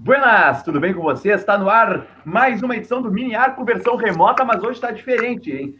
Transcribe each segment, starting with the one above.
Buenas, tudo bem com você? Está no ar mais uma edição do Mini Arco versão remota, mas hoje está diferente, hein?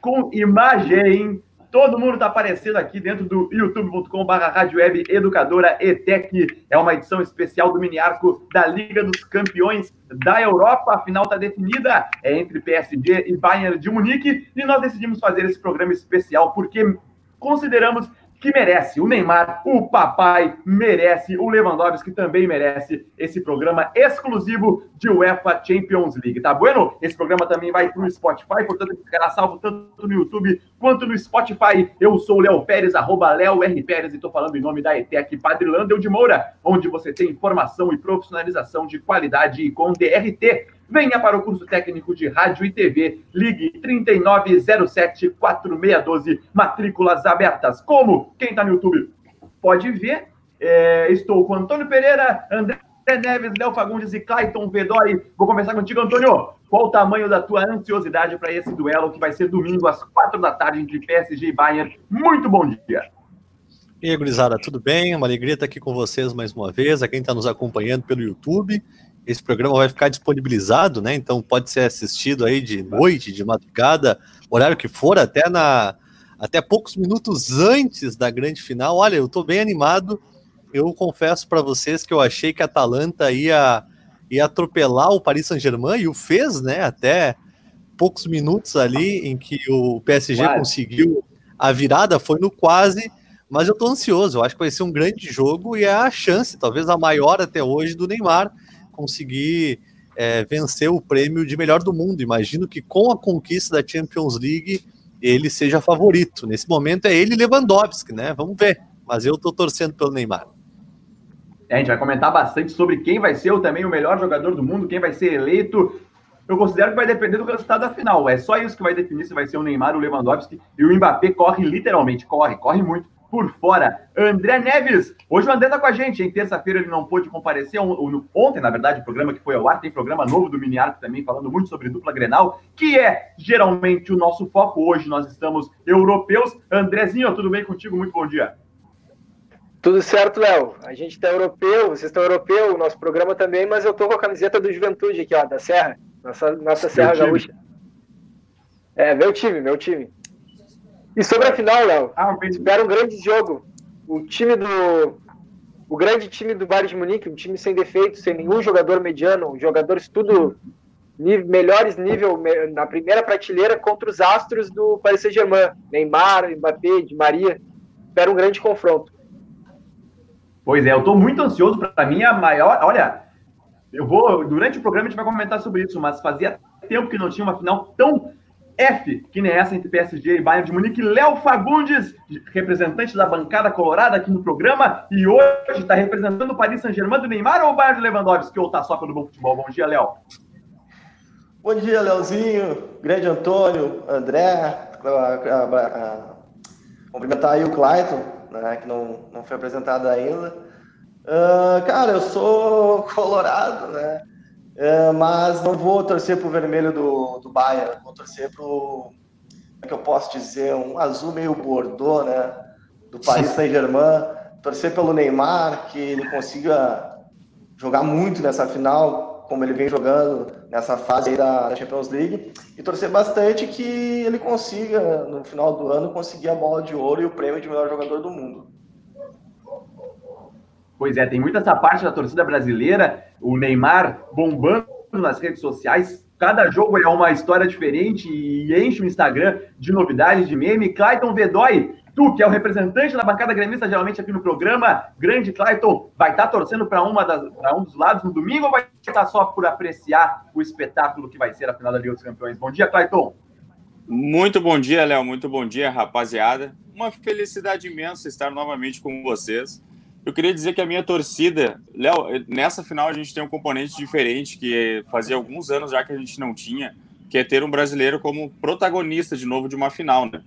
Com imagem. Todo mundo está aparecendo aqui dentro do youtube.com.br Rádio Educadora ETEC. É uma edição especial do Mini Arco da Liga dos Campeões da Europa. A final está definida, é entre PSG e Bayern de Munique. E nós decidimos fazer esse programa especial porque consideramos que merece. O Neymar, o papai, merece. O Lewandowski também merece esse programa exclusivo de UEFA Champions League. Tá bueno? Esse programa também vai para o Spotify, portanto, ficará salvo tanto no YouTube quanto no Spotify. Eu sou o Léo Pérez, arroba Léo R. Pérez, e estou falando em nome da ETEC Padre Landel de Moura, onde você tem informação e profissionalização de qualidade com DRT. Venha para o curso técnico de rádio e TV. Ligue 3907-4612. Matrículas abertas. Como? Quem está no YouTube pode ver. É, estou com Antônio Pereira, André Neves, Léo Fagundes e Clayton Vedori. Vou começar contigo, Antônio. Qual o tamanho da tua ansiosidade para esse duelo que vai ser domingo às quatro da tarde entre PSG e Bayern? Muito bom dia. E aí, gurizada, tudo bem? Uma alegria estar aqui com vocês mais uma vez, a quem está nos acompanhando pelo YouTube esse programa vai ficar disponibilizado, né? Então pode ser assistido aí de noite, de madrugada, horário que for, até na até poucos minutos antes da grande final. Olha, eu estou bem animado. Eu confesso para vocês que eu achei que a Atalanta ia ia atropelar o Paris Saint-Germain e o fez, né? Até poucos minutos ali em que o PSG quase. conseguiu a virada, foi no quase, mas eu estou ansioso. Eu acho que vai ser um grande jogo e é a chance, talvez a maior até hoje, do Neymar conseguir é, vencer o prêmio de melhor do mundo. Imagino que com a conquista da Champions League ele seja favorito. Nesse momento é ele e Lewandowski, né? Vamos ver. Mas eu tô torcendo pelo Neymar. É, a gente vai comentar bastante sobre quem vai ser também o melhor jogador do mundo, quem vai ser eleito. Eu considero que vai depender do resultado da final. É só isso que vai definir se vai ser o Neymar, o Lewandowski e o Mbappé corre literalmente, corre, corre muito por fora. André Neves, hoje o André tá com a gente, em terça-feira ele não pôde comparecer, ontem, na verdade, o programa que foi ao ar, tem programa novo do Mini Arco também, falando muito sobre dupla Grenal, que é geralmente o nosso foco. Hoje nós estamos europeus. Andrezinho, tudo bem contigo? Muito bom dia. Tudo certo, Léo. A gente está europeu, vocês estão europeu, o nosso programa também, mas eu tô com a camiseta do Juventude aqui, ó, da Serra, nossa, nossa Serra Gaúcha. É, meu time, meu time. E sobre a final, Léo, ah, espera um grande jogo. O time do. O grande time do Bayern de Munique, um time sem defeitos, sem nenhum jogador mediano, jogadores tudo nível, melhores nível na primeira prateleira contra os astros do Paris Saint-Germain. Neymar, Mbappé, Di Maria. Espera um grande confronto. Pois é, eu estou muito ansioso para mim a maior. Olha, eu vou durante o programa a gente vai comentar sobre isso, mas fazia tempo que não tinha uma final tão F, que nem essa entre PSG e Bayern de Munique. Léo Fagundes, representante da bancada colorada aqui no programa, e hoje está representando o Paris Saint-Germain do Neymar ou o Bayern de Lewandowski, ou tá só pelo bom futebol? Bom dia, Léo. Bom dia, Léozinho, grande Antônio, André, cumprimentar aí o Clayton, né, que não, não foi apresentado ainda. Uh, cara, eu sou colorado, né? É, mas não vou torcer para o vermelho do, do Bayern, vou torcer para o, como é que eu posso dizer, um azul meio bordô, né, do Paris Saint-Germain, torcer pelo Neymar, que ele consiga jogar muito nessa final, como ele vem jogando nessa fase aí da, Champions League, e torcer bastante que ele consiga, no final do ano, conseguir a bola de ouro e o prêmio de melhor jogador do mundo. Pois é, tem muita essa parte da torcida brasileira, o Neymar bombando nas redes sociais. Cada jogo é uma história diferente e enche o Instagram de novidades, de meme. Clayton Vedói, tu que é o representante da bancada gremista geralmente aqui no programa, grande Clayton, vai estar tá torcendo para um dos lados no domingo ou vai estar só por apreciar o espetáculo que vai ser a final da Liga dos Campeões? Bom dia, Clayton. Muito bom dia, Léo. Muito bom dia, rapaziada. Uma felicidade imensa estar novamente com vocês. Eu queria dizer que a minha torcida, Léo, nessa final a gente tem um componente diferente que fazia alguns anos já que a gente não tinha, que é ter um brasileiro como protagonista de novo de uma final, né?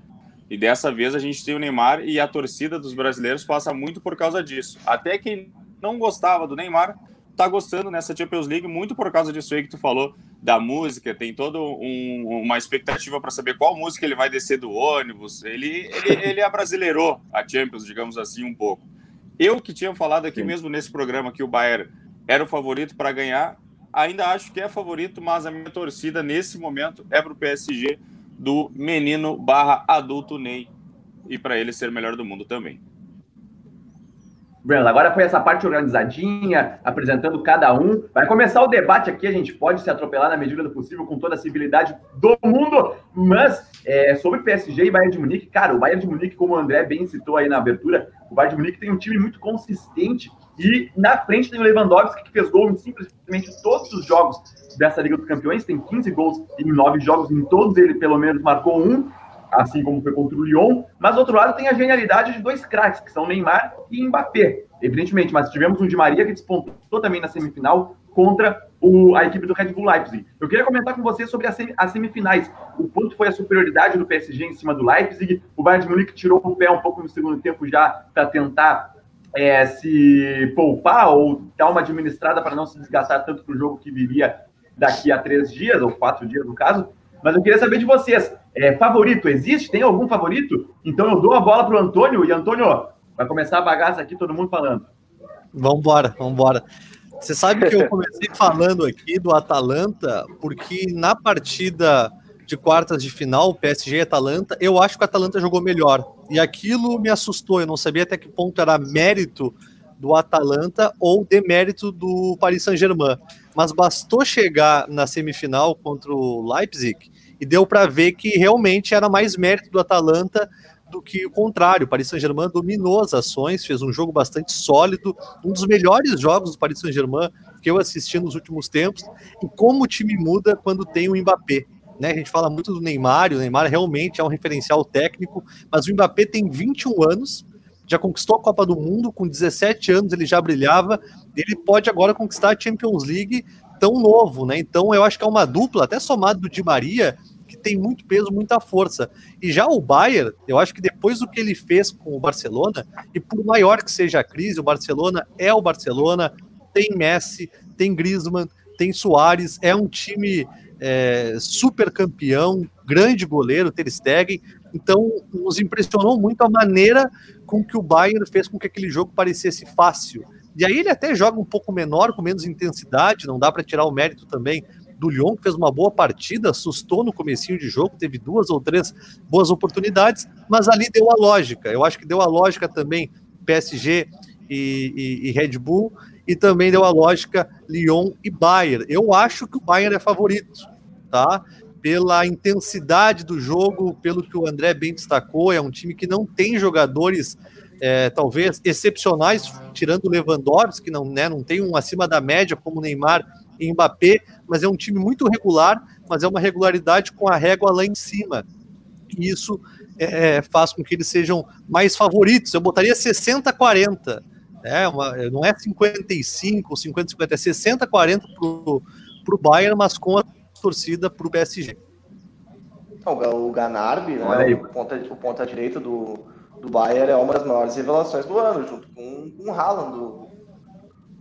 E dessa vez a gente tem o Neymar e a torcida dos brasileiros passa muito por causa disso. Até quem não gostava do Neymar tá gostando nessa Champions League muito por causa disso aí que tu falou da música. Tem toda um, uma expectativa para saber qual música ele vai descer do ônibus. Ele, ele, ele abrasileirou a Champions, digamos assim, um pouco. Eu que tinha falado aqui Sim. mesmo nesse programa que o Bayern era o favorito para ganhar. Ainda acho que é favorito, mas a minha torcida nesse momento é para o PSG do menino barra adulto Ney e para ele ser o melhor do mundo também. Breno, agora foi essa parte organizadinha, apresentando cada um. Vai começar o debate aqui, a gente pode se atropelar na medida do possível, com toda a civilidade do mundo, mas é, sobre PSG e Bayern de Munique, cara, o Bayern de Munique, como o André bem citou aí na abertura, o Bayern de Munique tem um time muito consistente e na frente tem o Lewandowski, que fez gol em simplesmente todos os jogos dessa Liga dos Campeões, tem 15 gols em 9 jogos, em todos ele pelo menos marcou um, assim como foi contra o Lyon. Mas, do outro lado, tem a genialidade de dois craques, que são Neymar e Mbappé, evidentemente. Mas tivemos um de Maria que despontou também na semifinal contra o, a equipe do Red Bull Leipzig. Eu queria comentar com você sobre as, as semifinais. O ponto foi a superioridade do PSG em cima do Leipzig. O Bayern de Munique tirou o pé um pouco no segundo tempo já para tentar é, se poupar ou dar uma administrada para não se desgastar tanto para o jogo que viria daqui a três dias, ou quatro dias no caso. Mas eu queria saber de vocês. É, favorito existe? Tem algum favorito? Então eu dou a bola para o Antônio. E Antônio, vai começar a bagaça aqui, todo mundo falando. Vamos embora. Você sabe que eu comecei falando aqui do Atalanta, porque na partida de quartas de final, PSG e Atalanta, eu acho que o Atalanta jogou melhor. E aquilo me assustou, eu não sabia até que ponto era mérito do Atalanta ou demérito do Paris Saint-Germain. Mas bastou chegar na semifinal contra o Leipzig e deu para ver que realmente era mais mérito do Atalanta do que o contrário. O Paris Saint-Germain dominou as ações, fez um jogo bastante sólido, um dos melhores jogos do Paris Saint-Germain que eu assisti nos últimos tempos. E como o time muda quando tem o Mbappé. Né? A gente fala muito do Neymar, o Neymar realmente é um referencial técnico, mas o Mbappé tem 21 anos, já conquistou a Copa do Mundo, com 17 anos ele já brilhava, ele pode agora conquistar a Champions League tão novo, né? Então eu acho que é uma dupla, até somado do Di Maria, que tem muito peso, muita força. E já o Bayern, eu acho que depois do que ele fez com o Barcelona, e por maior que seja a crise, o Barcelona é o Barcelona, tem Messi, tem Griezmann, tem Soares, é um time é, super campeão, grande goleiro, Ter Stegen. Então, nos impressionou muito a maneira com que o Bayern fez com que aquele jogo parecesse fácil. E aí ele até joga um pouco menor, com menos intensidade, não dá para tirar o mérito também do Lyon, que fez uma boa partida, assustou no comecinho de jogo, teve duas ou três boas oportunidades, mas ali deu a lógica. Eu acho que deu a lógica também PSG e, e, e Red Bull, e também deu a lógica Lyon e Bayern. Eu acho que o Bayern é favorito, tá? Pela intensidade do jogo, pelo que o André bem destacou, é um time que não tem jogadores é, talvez excepcionais, tirando o Lewandowski, que não, né, não tem um acima da média como Neymar e Mbappé, mas é um time muito regular, mas é uma regularidade com a régua lá em cima. E isso é, é faz com que eles sejam mais favoritos. Eu botaria 60-40. Né? Uma, não é 55 ou 50-50, é 60-40 para o Bayern, mas com a torcida para o PSG. O Ganarbi, né, o, ponta, o ponta direita do, do Bayern, é uma das maiores revelações do ano, junto com, com o Haaland do,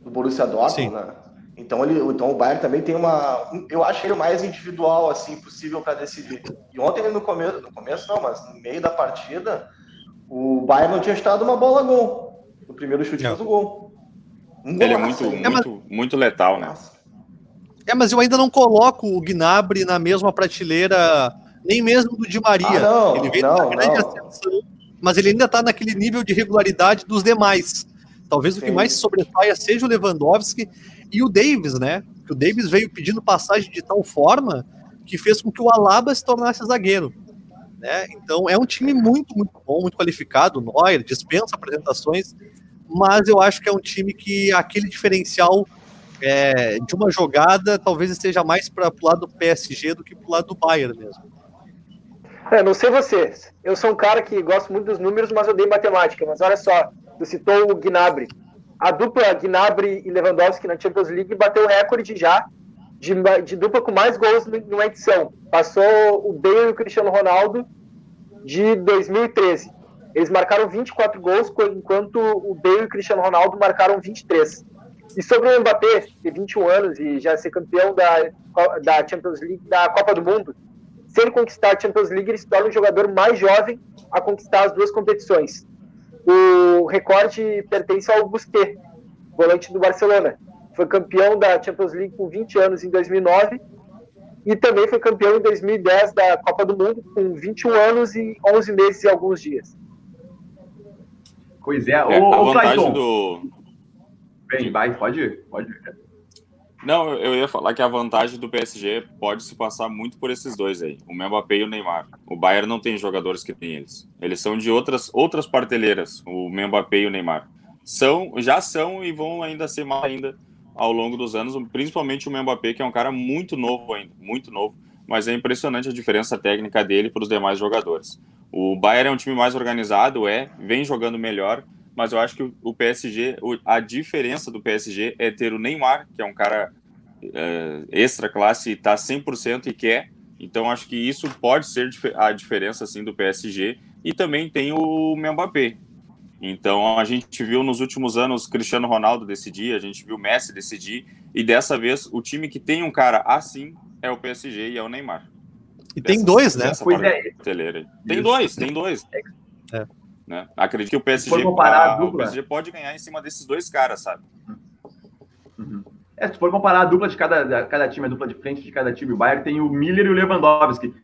do Borussia Dortmund. Né? Então, ele, então o Bayern também tem uma. Eu acho ele o mais individual assim possível para decidir. E ontem, no começo, no começo não, mas no meio da partida, o Bayern não tinha estado uma bola gol. No primeiro chute do gol. Um ele é muito, muito, é, mas... muito letal, né? É, mas eu ainda não coloco o Gnabry na mesma prateleira, nem mesmo do Di Maria. Ah, não, ele veio não, grande não. ascensão, mas ele ainda está naquele nível de regularidade dos demais. Talvez Sim. o que mais sobressaia seja o Lewandowski e o Davis, né? Que o Davis veio pedindo passagem de tal forma que fez com que o Alaba se tornasse zagueiro. Né? Então é um time muito, muito bom, muito qualificado. Neuer dispensa apresentações, mas eu acho que é um time que aquele diferencial é, de uma jogada talvez esteja mais para o lado do PSG do que para o lado do Bayern mesmo. É, não sei vocês. Eu sou um cara que gosto muito dos números, mas eu dei matemática. Mas olha só, tu citou o Gnabry a dupla Gnabry e Lewandowski na Champions League bateu o recorde já de, de dupla com mais gols numa edição. Passou o Bale e o Cristiano Ronaldo de 2013. Eles marcaram 24 gols, enquanto o Bale e o Cristiano Ronaldo marcaram 23. E sobre o Mbappé, ter 21 anos e já ser campeão da, da Champions League, da Copa do Mundo, se ele conquistar a Champions League, ele se torna o jogador mais jovem a conquistar as duas competições. O recorde pertence ao Busquets, volante do Barcelona. foi campeão da Champions League com 20 anos em 2009 e também foi campeão em 2010 da Copa do Mundo com 21 anos e 11 meses e alguns dias. Pois é. É, Ô, a vantagem Clayton, do. Vem, vai, pode. Pode. Não, eu ia falar que a vantagem do PSG pode se passar muito por esses dois aí, o Mbappé e o Neymar. O Bayern não tem jogadores que tem eles. Eles são de outras outras parteleiras, o Mbappé e o Neymar. São, já são e vão ainda ser mais ainda ao longo dos anos, principalmente o Mbappé, que é um cara muito novo ainda, muito novo, mas é impressionante a diferença técnica dele para os demais jogadores. O Bayern é um time mais organizado, é, vem jogando melhor, mas eu acho que o PSG, a diferença do PSG é ter o Neymar, que é um cara é, extra classe está 100% e quer. Então acho que isso pode ser a diferença assim do PSG e também tem o Mbappé. Então a gente viu nos últimos anos Cristiano Ronaldo decidir, a gente viu Messi decidir e dessa vez o time que tem um cara assim é o PSG e é o Neymar. E tem dois, né? Pois é. Tem dois, tem dois. É. Né? Acredito que o PSG, comparar a a- o dupla- PSG pode ganhar em cima desses dois caras, sabe? Uhum. É, se for comparar a dupla de cada, da- cada time, a dupla de frente de cada time, o Bayern tem o Miller e o Lewandowski.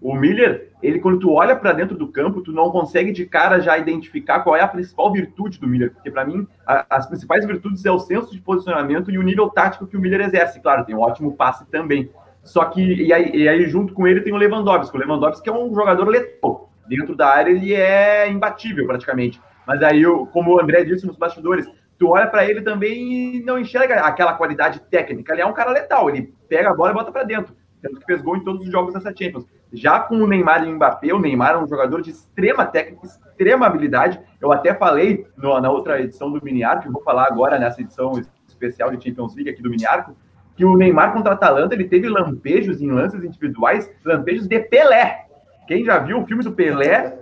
O Miller, ele quando tu olha para dentro do campo, tu não consegue de cara já identificar qual é a principal virtude do Miller, porque para mim a- as principais virtudes é o senso de posicionamento e o nível tático que o Miller exerce. Claro, tem um ótimo passe também. Só que e aí, e aí junto com ele tem o Lewandowski. O Lewandowski é um jogador letal. Dentro da área ele é imbatível praticamente. Mas aí, como o André disse nos bastidores, tu olha para ele também e não enxerga aquela qualidade técnica. Ele é um cara letal, ele pega a bola e bota para dentro. Tanto que fez gol em todos os jogos dessa Champions. Já com o Neymar e o Mbappé, o Neymar é um jogador de extrema técnica, extrema habilidade. Eu até falei no- na outra edição do Mini Arco, eu vou falar agora nessa edição especial de Champions League aqui do Mini Arco, que o Neymar contra a Atalanta, ele teve lampejos em lances individuais, lampejos de Pelé. Quem já viu o filme do Pelé,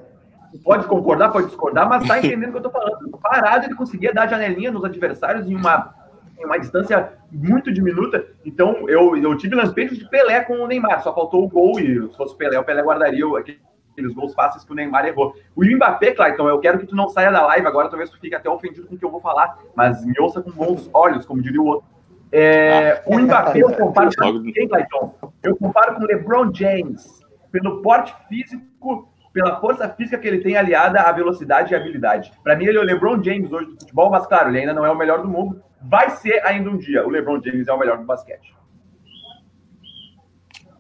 pode concordar, pode discordar, mas tá entendendo o que eu tô falando. Parado, ele conseguia dar janelinha nos adversários em uma, em uma distância muito diminuta. Então, eu, eu tive lampejos de Pelé com o Neymar, só faltou o gol, e se fosse o Pelé, o Pelé guardaria aqueles gols fáceis que o Neymar errou. O Mbappé, Clayton, eu quero que tu não saia da live agora, talvez tu fique até ofendido com o que eu vou falar, mas me ouça com bons olhos, como diria o outro. É, o Mbappé eu comparo com quem, Clayton? Eu comparo com o LeBron James, pelo porte físico, pela força física que ele tem aliada à velocidade e habilidade. Para mim, ele é o LeBron James hoje do futebol, mas claro, ele ainda não é o melhor do mundo. Vai ser ainda um dia. O LeBron James é o melhor do basquete.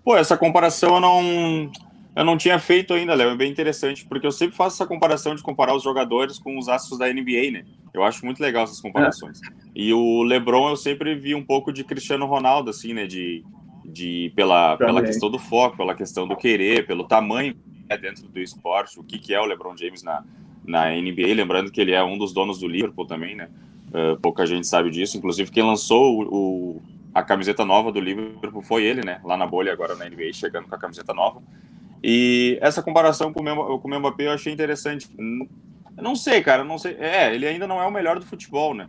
Pô, essa comparação eu não, eu não tinha feito ainda, Léo. É bem interessante, porque eu sempre faço essa comparação de comparar os jogadores com os astros da NBA, né? Eu acho muito legal essas comparações. E o LeBron eu sempre vi um pouco de Cristiano Ronaldo, assim, né? De, de pela, pela questão do foco, pela questão do querer, pelo tamanho né, dentro do esporte, o que, que é o LeBron James na, na NBA. Lembrando que ele é um dos donos do Liverpool também, né? Uh, pouca gente sabe disso. Inclusive, quem lançou o, o- a camiseta nova do Liverpool foi ele, né? Lá na bolha, agora na NBA, chegando com a camiseta nova. E essa comparação com o, com o Mbappé eu achei interessante. Eu não sei, cara, não sei. É, ele ainda não é o melhor do futebol, né?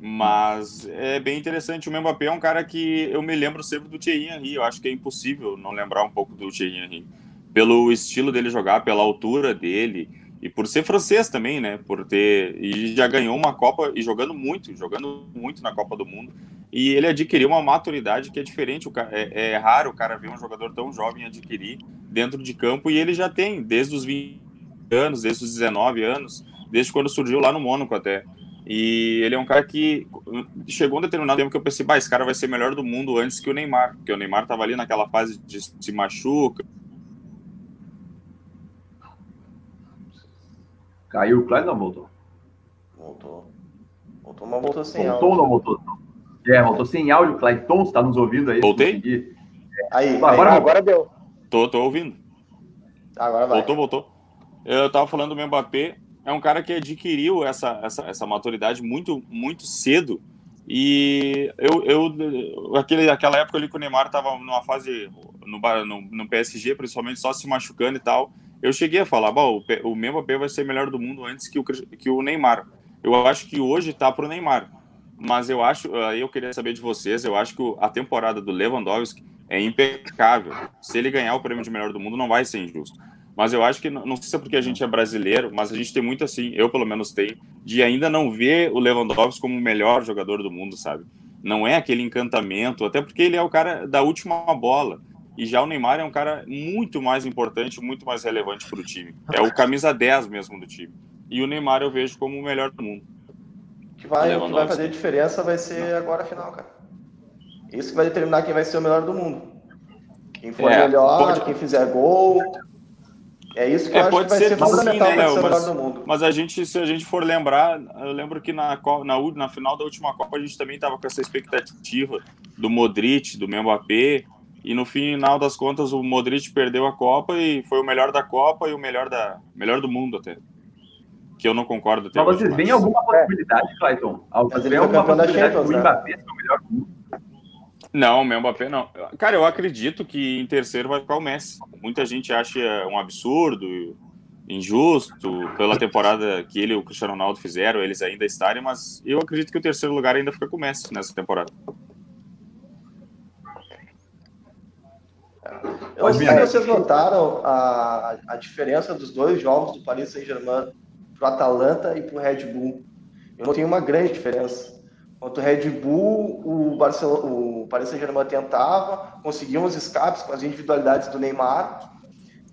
Mas é bem interessante. O Mbappé é um cara que eu me lembro sempre do Thierry Henry. Eu acho que é impossível não lembrar um pouco do Thierry Henry. Pelo estilo dele jogar, pela altura dele e por ser francês também, né? Por ter e já ganhou uma Copa e jogando muito, jogando muito na Copa do Mundo. E ele adquiriu uma maturidade que é diferente. É, é raro o cara ver um jogador tão jovem adquirir dentro de campo e ele já tem desde os 20 anos, desde os 19 anos, desde quando surgiu lá no Mônaco até. E ele é um cara que chegou um determinado tempo que eu pensei, bah, esse cara vai ser melhor do mundo antes que o Neymar, porque o Neymar tava ali naquela fase de se machuca, Caiu o Clayton não voltou? Voltou. Voltou, mas voltou sem voltou ou áudio. não voltou? É, voltou sem áudio, Clayton, você tá nos ouvindo aí? Voltei? Aí, Agora aí, voltou. Agora deu. tô, tô ouvindo. agora vai. Voltou, voltou. Eu tava falando do Mbappé, é um cara que adquiriu essa, essa, essa maturidade muito, muito cedo. E eu, eu aquele, aquela época ali que o Neymar tava numa fase no, no, no PSG, principalmente só se machucando e tal. Eu cheguei a falar, "Bom, o, o Mbappé vai ser melhor do mundo antes que o, que o Neymar. Eu acho que hoje tá pro Neymar. Mas eu acho, aí eu queria saber de vocês, eu acho que o- a temporada do Lewandowski é impecável. Se ele ganhar o prêmio de melhor do mundo, não vai ser injusto. Mas eu acho que, não não sei se é porque a gente é brasileiro, mas a gente tem muito assim, eu pelo menos tenho, de ainda não ver o Lewandowski como o melhor jogador do mundo, sabe? não é aquele encantamento, até porque ele é o cara da última bola. E já o Neymar é um cara muito mais importante, muito mais relevante para o time. É o camisa 10 mesmo do time. E o Neymar eu vejo como o melhor do mundo. O que vai, o que vai fazer diferença vai ser agora a final, cara. Isso que vai determinar quem vai ser o melhor do mundo. Quem for é, melhor, pode... quem fizer gol. É isso que é, eu acho que vai ser fundamental sim, né, ser o melhor do mundo. Mas a gente, se a gente for lembrar, eu lembro que na, na, na final da última Copa a gente também estava com essa expectativa do Modric, do Mbappé, e no final das contas o Modric perdeu a Copa e foi o melhor da Copa e o melhor, da, melhor do mundo até. Que eu não concordo. Mas vocês veem alguma possibilidade, Clayton? Vocês veem alguma possibilidade do né? Mbappé ser o melhor do mundo? Não, o Mbappé não. Cara, eu acredito que em terceiro vai ficar o Messi. Muita gente acha um absurdo, injusto, pela temporada que ele e o Cristiano Ronaldo fizeram, eles ainda estarem, mas eu acredito que o terceiro lugar ainda fica com o Messi nessa temporada. Eu sei se vocês notaram a, a diferença dos dois jogos do Paris Saint-Germain para o Atalanta e para o Red Bull. Eu não tenho uma grande diferença. Contra o Red Bull, o, Barcelona, o Paris Saint-Germain tentava, conseguiu uns escapes com as individualidades do Neymar,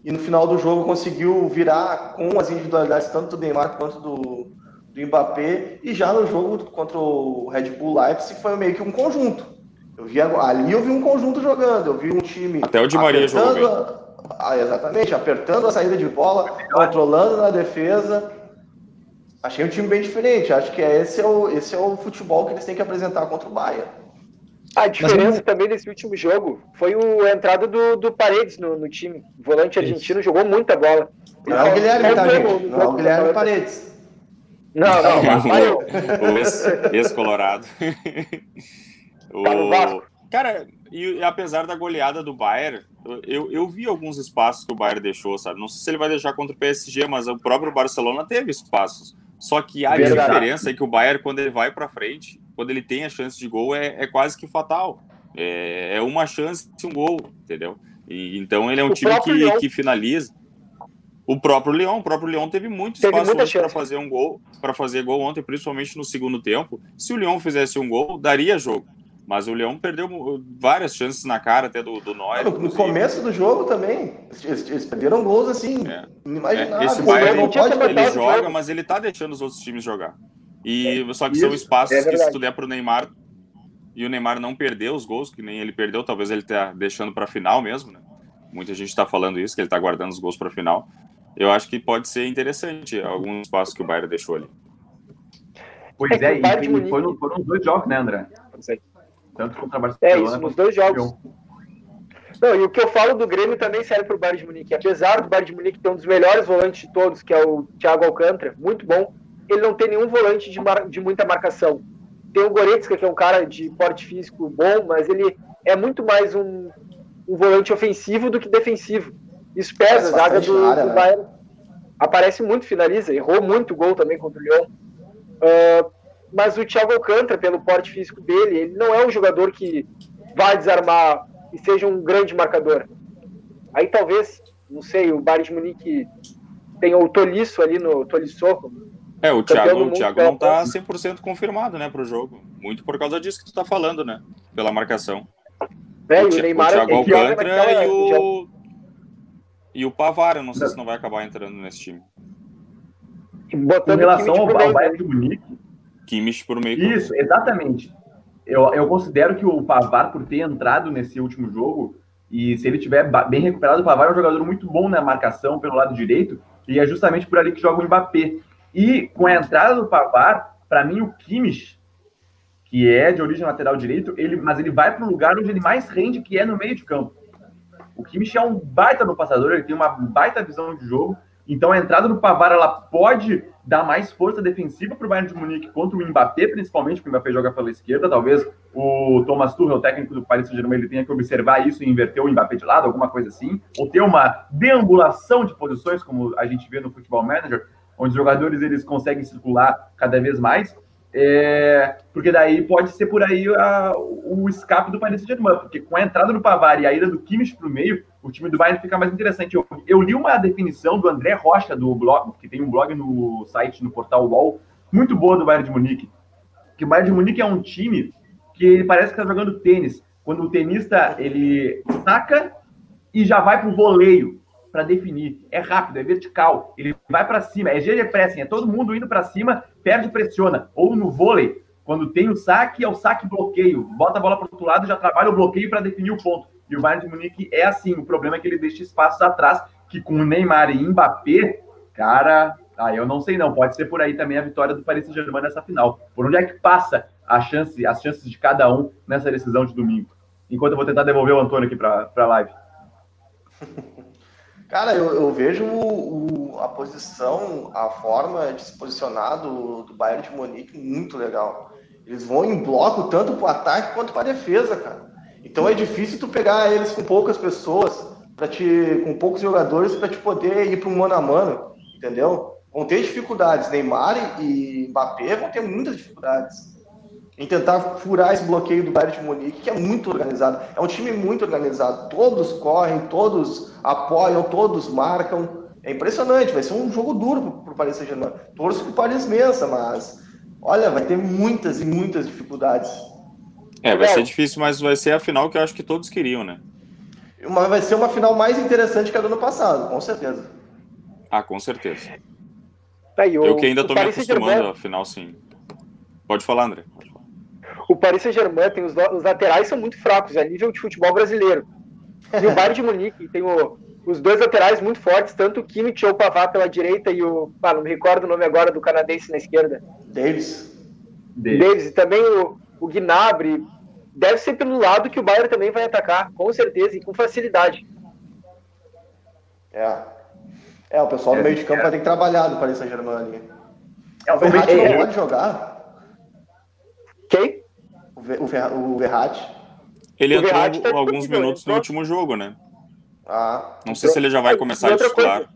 e no final do jogo conseguiu virar com as individualidades tanto do Neymar quanto do, do Mbappé, e já no jogo contra o Red Bull Leipzig foi meio que um conjunto. Eu vi ali eu vi um conjunto jogando, eu vi um time até o Di Maria jogou ah, exatamente, apertando a saída de bola, controlando na defesa Achei um time bem diferente. Acho que é, esse, é o, esse é o futebol que eles têm que apresentar contra o Bayern. A diferença Mas, também desse último jogo foi o, a entrada do, do Paredes no, no time. O volante isso. argentino jogou muita bola. Não, é o Guilherme, tá, gente? Não é o Guilherme Paredes. Não, não, o ex-colorado. o... Cara, e apesar da goleada do Bayern, eu, eu vi alguns espaços que o Bayern deixou, sabe? Não sei se ele vai deixar contra o PSG, mas o próprio Barcelona teve espaços. Só que a Verdade. diferença é que o Bayern, quando ele vai para frente, quando ele tem a chance de gol, é, é quase que fatal. É, é uma chance de um gol, entendeu? E, então ele é um o time que, que finaliza. O próprio Leão, o próprio Leão teve muito teve espaço para fazer um gol, para fazer gol ontem, principalmente no segundo tempo. Se o Leão fizesse um gol, daria jogo. Mas o Leão perdeu várias chances na cara até do, do Neuer. No, no começo do jogo também. Eles, eles perderam gols assim. É. Inimaginável. É, esse Bayern não pode, ele joga, mas ele tá deixando os outros times jogar. E é. só que Isso. são espaços é que se tu der pro Neymar e o Neymar não perdeu os gols, que nem ele perdeu, talvez ele tá deixando para final mesmo, né? Muita gente está falando isso, que ele tá guardando os gols para final. Eu acho que pode ser interessante alguns espaços que o Bayern deixou ali. Pois é, é e, e foram, foram dois jogos, né, André? Tanto contra a Barcelona. É isso, nos dois jogos. Não, e o que eu falo do Grêmio também serve para o Bayern de Munique. Apesar do Bayern de Munique ter um dos melhores volantes de todos, que é o Thiago Alcântara, muito bom, ele não tem nenhum volante de, mar... de muita marcação. Tem o Goretzka, que é um cara de porte físico bom, mas ele é muito mais um, um volante ofensivo do que defensivo. Isso pesa, a zaga do, área, do né? Bayern aparece muito, finaliza, errou muito gol também contra o Lyon. Uh, mas o Thiago Alcântara, pelo porte físico dele, ele não é um jogador que vai desarmar e seja um grande marcador. Aí talvez, não sei, o Bayern de Munique tenha o Tolisso ali no Tolisso. É, o Thiago, o Thiago não tá 100% confirmado, né, pro jogo. Muito por causa disso que tu tá falando, né? Pela marcação. É, o, o Neymar o Thiago é Alcântara e o e o Pavar, eu não sei se não vai acabar entrando nesse time. Botando em relação ao, ao Bayern de Munique, Kimmich por meio. Isso, exatamente. Eu, eu considero que o Pavar, por ter entrado nesse último jogo, e se ele tiver bem recuperado, o Pavar é um jogador muito bom na marcação pelo lado direito, e é justamente por ali que joga o Mbappé. E com a entrada do Pavar, para mim o Kimmich, que é de origem lateral direito, ele, mas ele vai para um lugar onde ele mais rende, que é no meio de campo. O Kimmich é um baita no passador, ele tem uma baita visão de jogo, então a entrada do Pavar ela pode dar mais força defensiva para o Bayern de Munique contra o Mbappé, principalmente, porque o Mbappé joga pela esquerda. Talvez o Thomas Tuchel, o técnico do Paris Saint-Germain, ele tenha que observar isso e inverter o Mbappé de lado, alguma coisa assim, ou ter uma deambulação de posições, como a gente vê no Futebol Manager, onde os jogadores eles conseguem circular cada vez mais. É, porque daí pode ser por aí a, o escape do Paris Saint-Germain, porque com a entrada do Pavar e a ida do Kimmich para o meio, o time do Bayern fica mais interessante. Eu, eu, li uma definição do André Rocha, do blog, que tem um blog no site, no portal UOL, muito boa do Bayern de Munique, que o Bayern de Munique é um time que ele parece que está jogando tênis. Quando o tenista ele saca e já vai para o voleio para definir. É rápido, é vertical. Ele vai para cima. É GG pressing, é todo mundo indo para cima, perde, pressiona. Ou no vôlei, quando tem o saque, é o saque bloqueio. Bota a bola para o outro lado e já trabalha o bloqueio para definir o ponto. E o Bayern de Munique é assim. O problema é que ele deixa espaços atrás, que com o Neymar e Mbappé, cara, ah, eu não sei não. Pode ser por aí também a vitória do Paris Saint-Germain nessa final. Por onde é que passa a chance, as chances de cada um nessa decisão de domingo? Enquanto eu vou tentar devolver o Antônio aqui para a live. Cara, eu, eu vejo o, a posição, a forma de se posicionar do, do Bayern de Munique muito legal. Eles vão em bloco tanto para o ataque quanto para a defesa, cara. Então é difícil tu pegar eles com poucas pessoas, para te, com poucos jogadores, para te poder ir para um mano a mano, entendeu? Vão ter dificuldades. Neymar e Mbappé vão ter muitas dificuldades em tentar furar esse bloqueio do Bayern de Munique, que é muito organizado. É um time muito organizado. Todos correm, todos apoiam, todos marcam. É impressionante, vai ser um jogo duro para o Paris Saint-Germain. Torço para o Paris Mensa, mas olha, vai ter muitas e muitas dificuldades. É, vai ser difícil, mas vai ser a final que eu acho que todos queriam, né? Uma, vai ser uma final mais interessante que a do ano passado, com certeza. Ah, com certeza. Tá, eu, eu que ainda estou me acostumando, afinal, sim. Pode falar, André. O Paris Saint-Germain tem os, os, laterais são muito fracos, é nível de futebol brasileiro. E o Bayern de Munique tem o, os dois laterais muito fortes, tanto o Kimmich ou o Pavard pela direita e o, ah, não me recordo o nome agora do canadense na esquerda. Davis. Davis. Davis. E também o, o Gnabry. Deve ser pelo lado que o Bayern também vai atacar, com certeza, e com facilidade. É. É, o pessoal do meio de campo é. vai ter que trabalhar do Paris Saint-Germain ali. É, o Verratti é, não pode jogar? Quem? O, o Verratti. Ele o entrou Verratti tá alguns minutos no último jogo, né? Ah. Não sei se ele já vai começar a titular.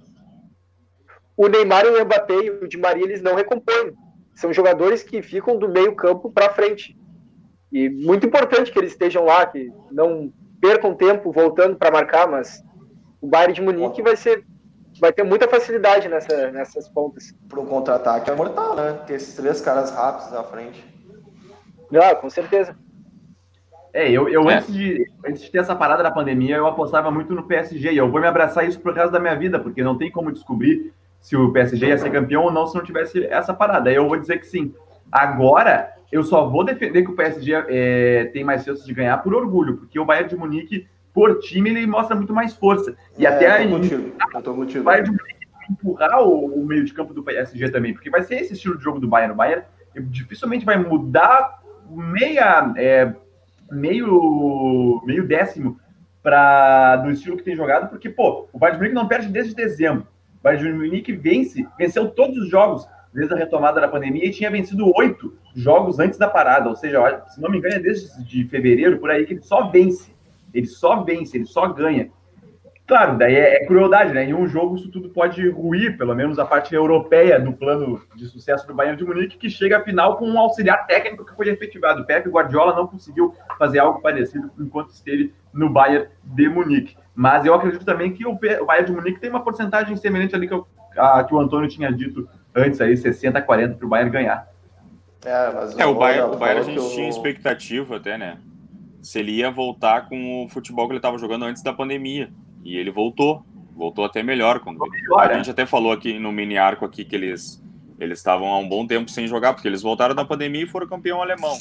O Neymar e o Mbappé e o Di Maria, eles não recompõem. São jogadores que ficam do meio campo para frente. E muito importante que eles estejam lá, que não percam tempo voltando para marcar, mas o Bayern de Munique vai ser vai ter muita facilidade nessa, nessas pontas. Para um contra-ataque é mortal, né? Ter esses três caras rápidos na frente. Ah, com certeza. É, eu, eu é. Antes, de, antes de ter essa parada da pandemia, eu apostava muito no PSG. E eu vou me abraçar isso pro resto da minha vida, porque não tem como descobrir se o PSG ia ser campeão ou não se não tivesse essa parada. Aí eu vou dizer que sim. Agora, eu só vou defender que o PSG é, tem mais chances de ganhar por orgulho, porque o Bayern de Munique, por time, ele mostra muito mais força. E é, até aí, o Bayern de Munique empurrar o, o, meio de campo do PSG também, porque vai ser esse estilo de jogo do Bayern. O Bayern dificilmente vai mudar meia, é, meio, meio décimo para do estilo que tem jogado, porque, pô, o Bayern de Munique não perde desde dezembro. O Bayern de Munique vence, venceu todos os jogos desde a retomada da pandemia e tinha vencido oito jogos antes da parada. Ou seja, se não me engano, é desde de fevereiro por aí que ele só vence. Ele só vence, ele só ganha. Claro, daí é, é, crueldade, né? Em um jogo isso tudo pode ruir, pelo menos a parte europeia do plano de sucesso do Bayern de Munique, que chega à final com um auxiliar técnico que foi efetivado. O Pepe Guardiola não conseguiu fazer algo parecido enquanto esteve no Bayern de Munique. Mas eu acredito também que o Bayern de Munique tem uma porcentagem semelhante ali que, eu, a, que o Antônio tinha dito antes, aí 60 a 40 para o Bayern ganhar. É, mas é o, Bayern, o Bayern a gente eu... tinha expectativa até, né? Se ele ia voltar com o futebol que ele estava jogando antes da pandemia. E ele voltou, voltou até melhor. Quando melhor, a é. gente até falou aqui no mini arco aqui que eles eles estavam há um bom tempo sem jogar, porque eles voltaram da pandemia e foram campeão alemão.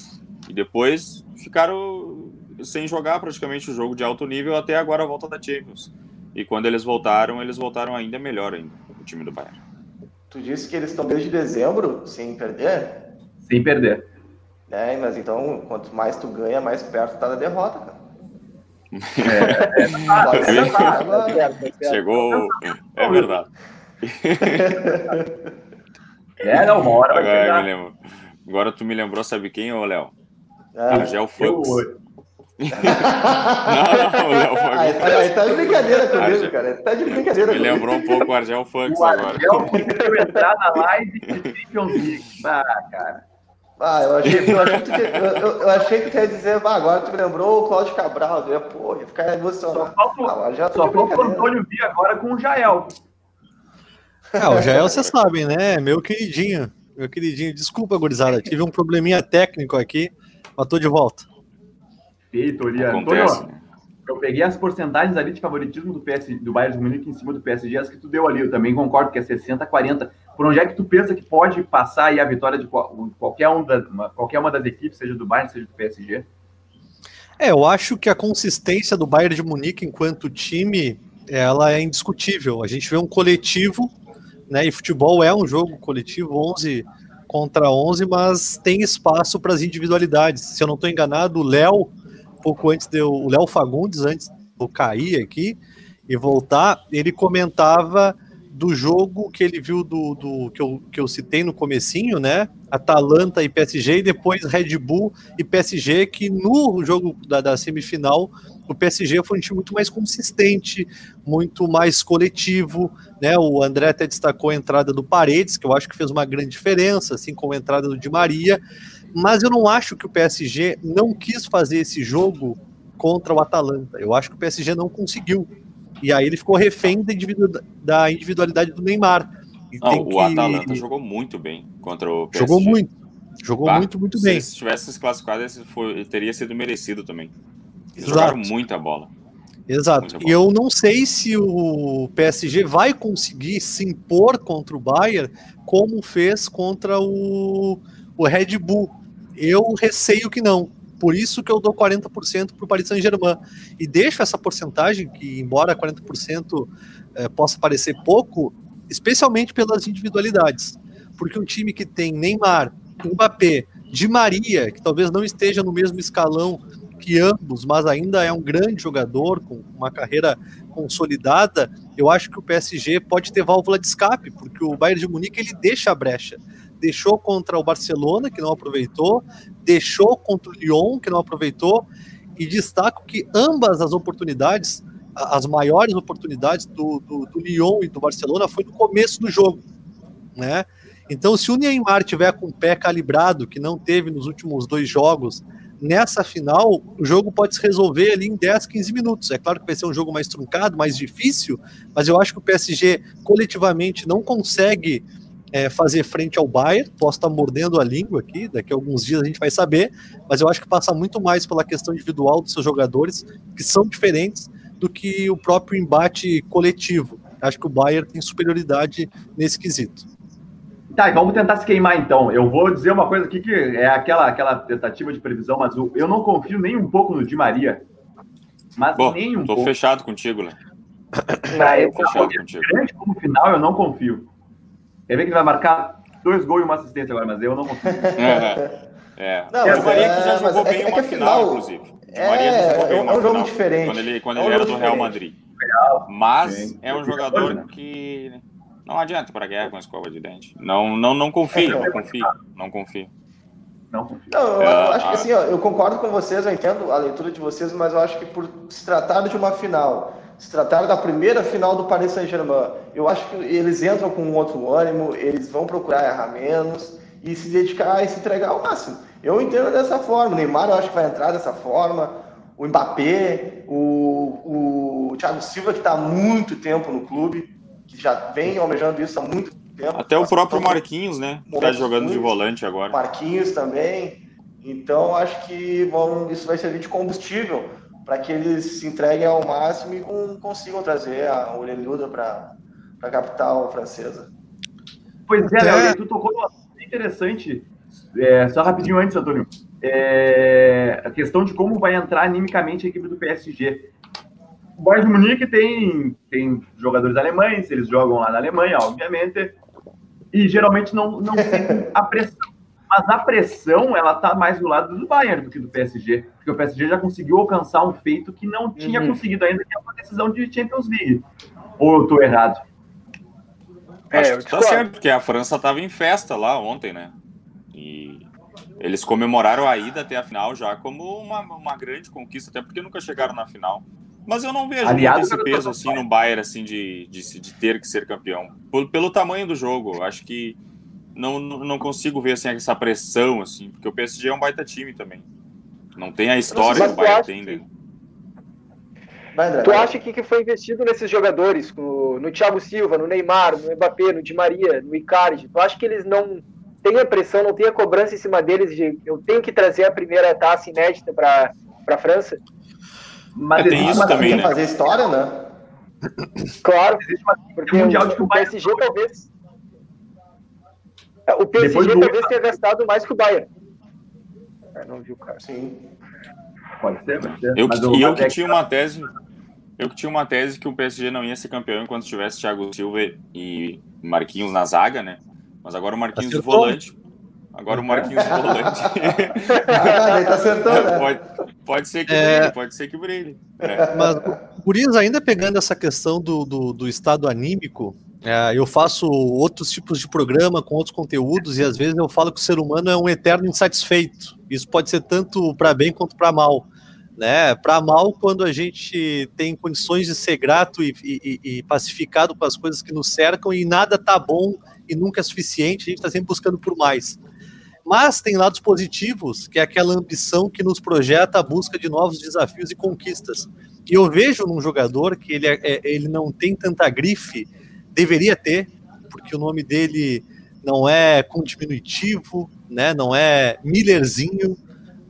E depois ficaram sem jogar praticamente o jogo de alto nível até agora a volta da Champions. E quando eles voltaram, eles voltaram ainda melhor ainda, o time do Bayern. Tu disse que eles estão desde dezembro sem perder? Sem perder. É, mas então, quanto mais tu ganha, mais perto tá da derrota, cara. É, é, Chegou. É verdade. É, não, uma hora Agora, me lembro. Agora tu me lembrou, sabe quem, ô Léo? É, Argel Fux. Não, não, Léo Fux. Aí, tá, aí tá de brincadeira comigo, Argel... cara. Tá de brincadeira Me lembrou um pouco o Argel Fux o agora. Argel conseguiu entrar na live de Champions League. Ah, cara. Ah, eu achei, eu achei, que, eu, eu achei que tu ia dizer, ah, agora tu me lembrou o Cláudio Cabral, eu ia, pô, ia ficar emocionado. Só falta, ah, já só falta o Antônio vir agora com o Jael. É, o Jael vocês sabem, né? Meu queridinho, meu queridinho. Desculpa, gurizada, tive um probleminha técnico aqui. Mas tô de volta. Feito, Oriano. Acontece, né? Eu peguei as porcentagens ali de favoritismo do, PS, do Bayern de Munique em cima do PSG, as que tu deu ali. Eu também concordo que é 60 40. Por onde é que tu pensa que pode passar aí a vitória de qualquer, um da, uma, qualquer uma das equipes, seja do Bayern, seja do PSG? É, eu acho que a consistência do Bayern de Munique enquanto time, ela é indiscutível. A gente vê um coletivo, né? E futebol é um jogo coletivo, 11 contra 11, mas tem espaço para as individualidades. Se eu não estou enganado, o Léo pouco antes de eu, o Léo Fagundes, antes de eu cair aqui e voltar, ele comentava do jogo que ele viu do, do que, eu, que eu citei no comecinho, né? Atalanta e PSG, e depois Red Bull e PSG, que no jogo da, da semifinal o PSG foi um time muito mais consistente, muito mais coletivo, né? O André até destacou a entrada do Paredes, que eu acho que fez uma grande diferença, assim como a entrada do Di Maria mas eu não acho que o PSG não quis fazer esse jogo contra o Atalanta. Eu acho que o PSG não conseguiu. E aí ele ficou refém da individualidade do Neymar. Não, o que... Atalanta jogou muito bem contra o PSG. Jogou muito. Jogou bah, muito, muito bem. Se tivesse se classificado, esse foi, teria sido merecido também. Eles Exato. jogaram muita bola. Exato. E eu não sei se o PSG vai conseguir se impor contra o Bayern como fez contra o, o Red Bull. Eu receio que não. Por isso que eu dou 40% para o Paris Saint-Germain. E deixo essa porcentagem, que embora 40% é, possa parecer pouco, especialmente pelas individualidades. Porque um time que tem Neymar, Mbappé, Di Maria, que talvez não esteja no mesmo escalão que ambos, mas ainda é um grande jogador, com uma carreira consolidada, eu acho que o PSG pode ter válvula de escape, porque o Bayern de Munique ele deixa a brecha deixou contra o Barcelona, que não aproveitou, deixou contra o Lyon, que não aproveitou, e destaco que ambas as oportunidades, as maiores oportunidades do, do, do Lyon e do Barcelona, foi no começo do jogo, né? Então, se o Neymar tiver com o pé calibrado, que não teve nos últimos dois jogos, nessa final, o jogo pode se resolver ali em 10, 15 minutos. É claro que vai ser um jogo mais truncado, mais difícil, mas eu acho que o PSG coletivamente não consegue é, fazer frente ao Bayern. Posso estar mordendo a língua aqui, daqui a alguns dias a gente vai saber, mas eu acho que passa muito mais pela questão individual dos seus jogadores, que são diferentes do que o próprio embate coletivo. Acho que o Bayern tem superioridade nesse quesito. Tá, vamos tentar se queimar então. Eu vou dizer uma coisa aqui que é aquela, aquela tentativa de previsão, mas eu não confio nem um pouco no Di Maria. Mas Bom, nem um tô pouco. fechado contigo, né? Não, eu fechado contigo. Grande como final, eu não confio. Quer ver que ele vai marcar dois gols e uma assistência agora, mas eu não consigo. É. é. Não, Maria é, que já jogou bem é, uma é final, final, inclusive. É, Maria já jogou bem uma é um jogo diferente. Quando ele, quando é um ele era do Real Madrid. Real. Mas Sim. é um jogador que não adianta para guerra com a escova de dente. Não, não, não confio, não confio, não confio. Não, confio. não eu, eu acho que assim, ó, eu concordo com vocês, eu entendo a leitura de vocês, mas eu acho que por se tratar de uma final se tratar da primeira final do Paris Saint-Germain. Eu acho que eles entram com um outro ânimo, eles vão procurar errar menos e se dedicar e se entregar ao máximo. Eu entendo dessa forma. O Neymar eu acho que vai entrar dessa forma. O Mbappé, o, o Thiago Silva, que está há muito tempo no clube, que já vem almejando isso há muito tempo. Até o próprio Marquinhos, né? Está jogando de volante agora. Marquinhos também. Então, acho que vão, isso vai servir de combustível para que eles se entreguem ao máximo e com, consigam trazer a orelhuda para a capital francesa. Pois é, Léo, tu tocou numa interessante, é, só rapidinho antes, Antônio, é, a questão de como vai entrar animicamente a equipe do PSG. O Bayern de Munique tem, tem jogadores alemães, eles jogam lá na Alemanha, obviamente, e geralmente não, não sentem a pressão mas a pressão, ela tá mais do lado do Bayern do que do PSG. Porque o PSG já conseguiu alcançar um feito que não tinha uhum. conseguido ainda, que é uma decisão de Champions League. Ou eu tô errado? É, Acho que tá certo, porque a França estava em festa lá ontem, né? E eles comemoraram a ida até a final já como uma, uma grande conquista, até porque nunca chegaram na final. Mas eu não vejo Aliado, esse peso assim no Bayern, assim, de, de, de ter que ser campeão. Pelo, pelo tamanho do jogo. Acho que não, não consigo ver assim, essa pressão, assim, porque o PSG é um baita time também. Não tem a história que o Bayern tem. Que... Tu acha que, que foi investido nesses jogadores, no, no Thiago Silva, no Neymar, no Mbappé, no Di Maria, no Icardi? Tu acha que eles não tem a pressão, não tem a cobrança em cima deles de eu tenho que trazer a primeira taça inédita para a França? Mas é, tem isso também, né? fazer história, né? Claro, porque o, o, PSG talvez o PSG do... talvez tenha gastado mais que o Bayern. É, não viu, cara. Sim. Pode ser, pode ser. Eu, e eu que tinha uma tese, eu que tinha uma tese que o PSG não ia ser campeão enquanto tivesse Thiago Silva e Marquinhos na zaga, né? Mas agora o Marquinhos de volante. Agora o Marquinhos de volante. ah, tá acertando, né? pode, pode ser que é... brilhe, pode ser que brilhe. É. Mas, Guriz, ainda pegando essa questão do, do, do estado anímico, é, eu faço outros tipos de programa com outros conteúdos e às vezes eu falo que o ser humano é um eterno insatisfeito. Isso pode ser tanto para bem quanto para mal. Né? Para mal, quando a gente tem condições de ser grato e, e, e, pacificado com as coisas que nos cercam e nada tá bom e nunca é suficiente, a gente está sempre buscando por mais. Mas tem lados positivos, que é aquela ambição que nos projeta a busca de novos desafios e conquistas. E eu vejo num jogador que ele, é, é ele não tem tanta grife deveria ter, porque o nome dele não é com diminutivo, né? Não é Millerzinho,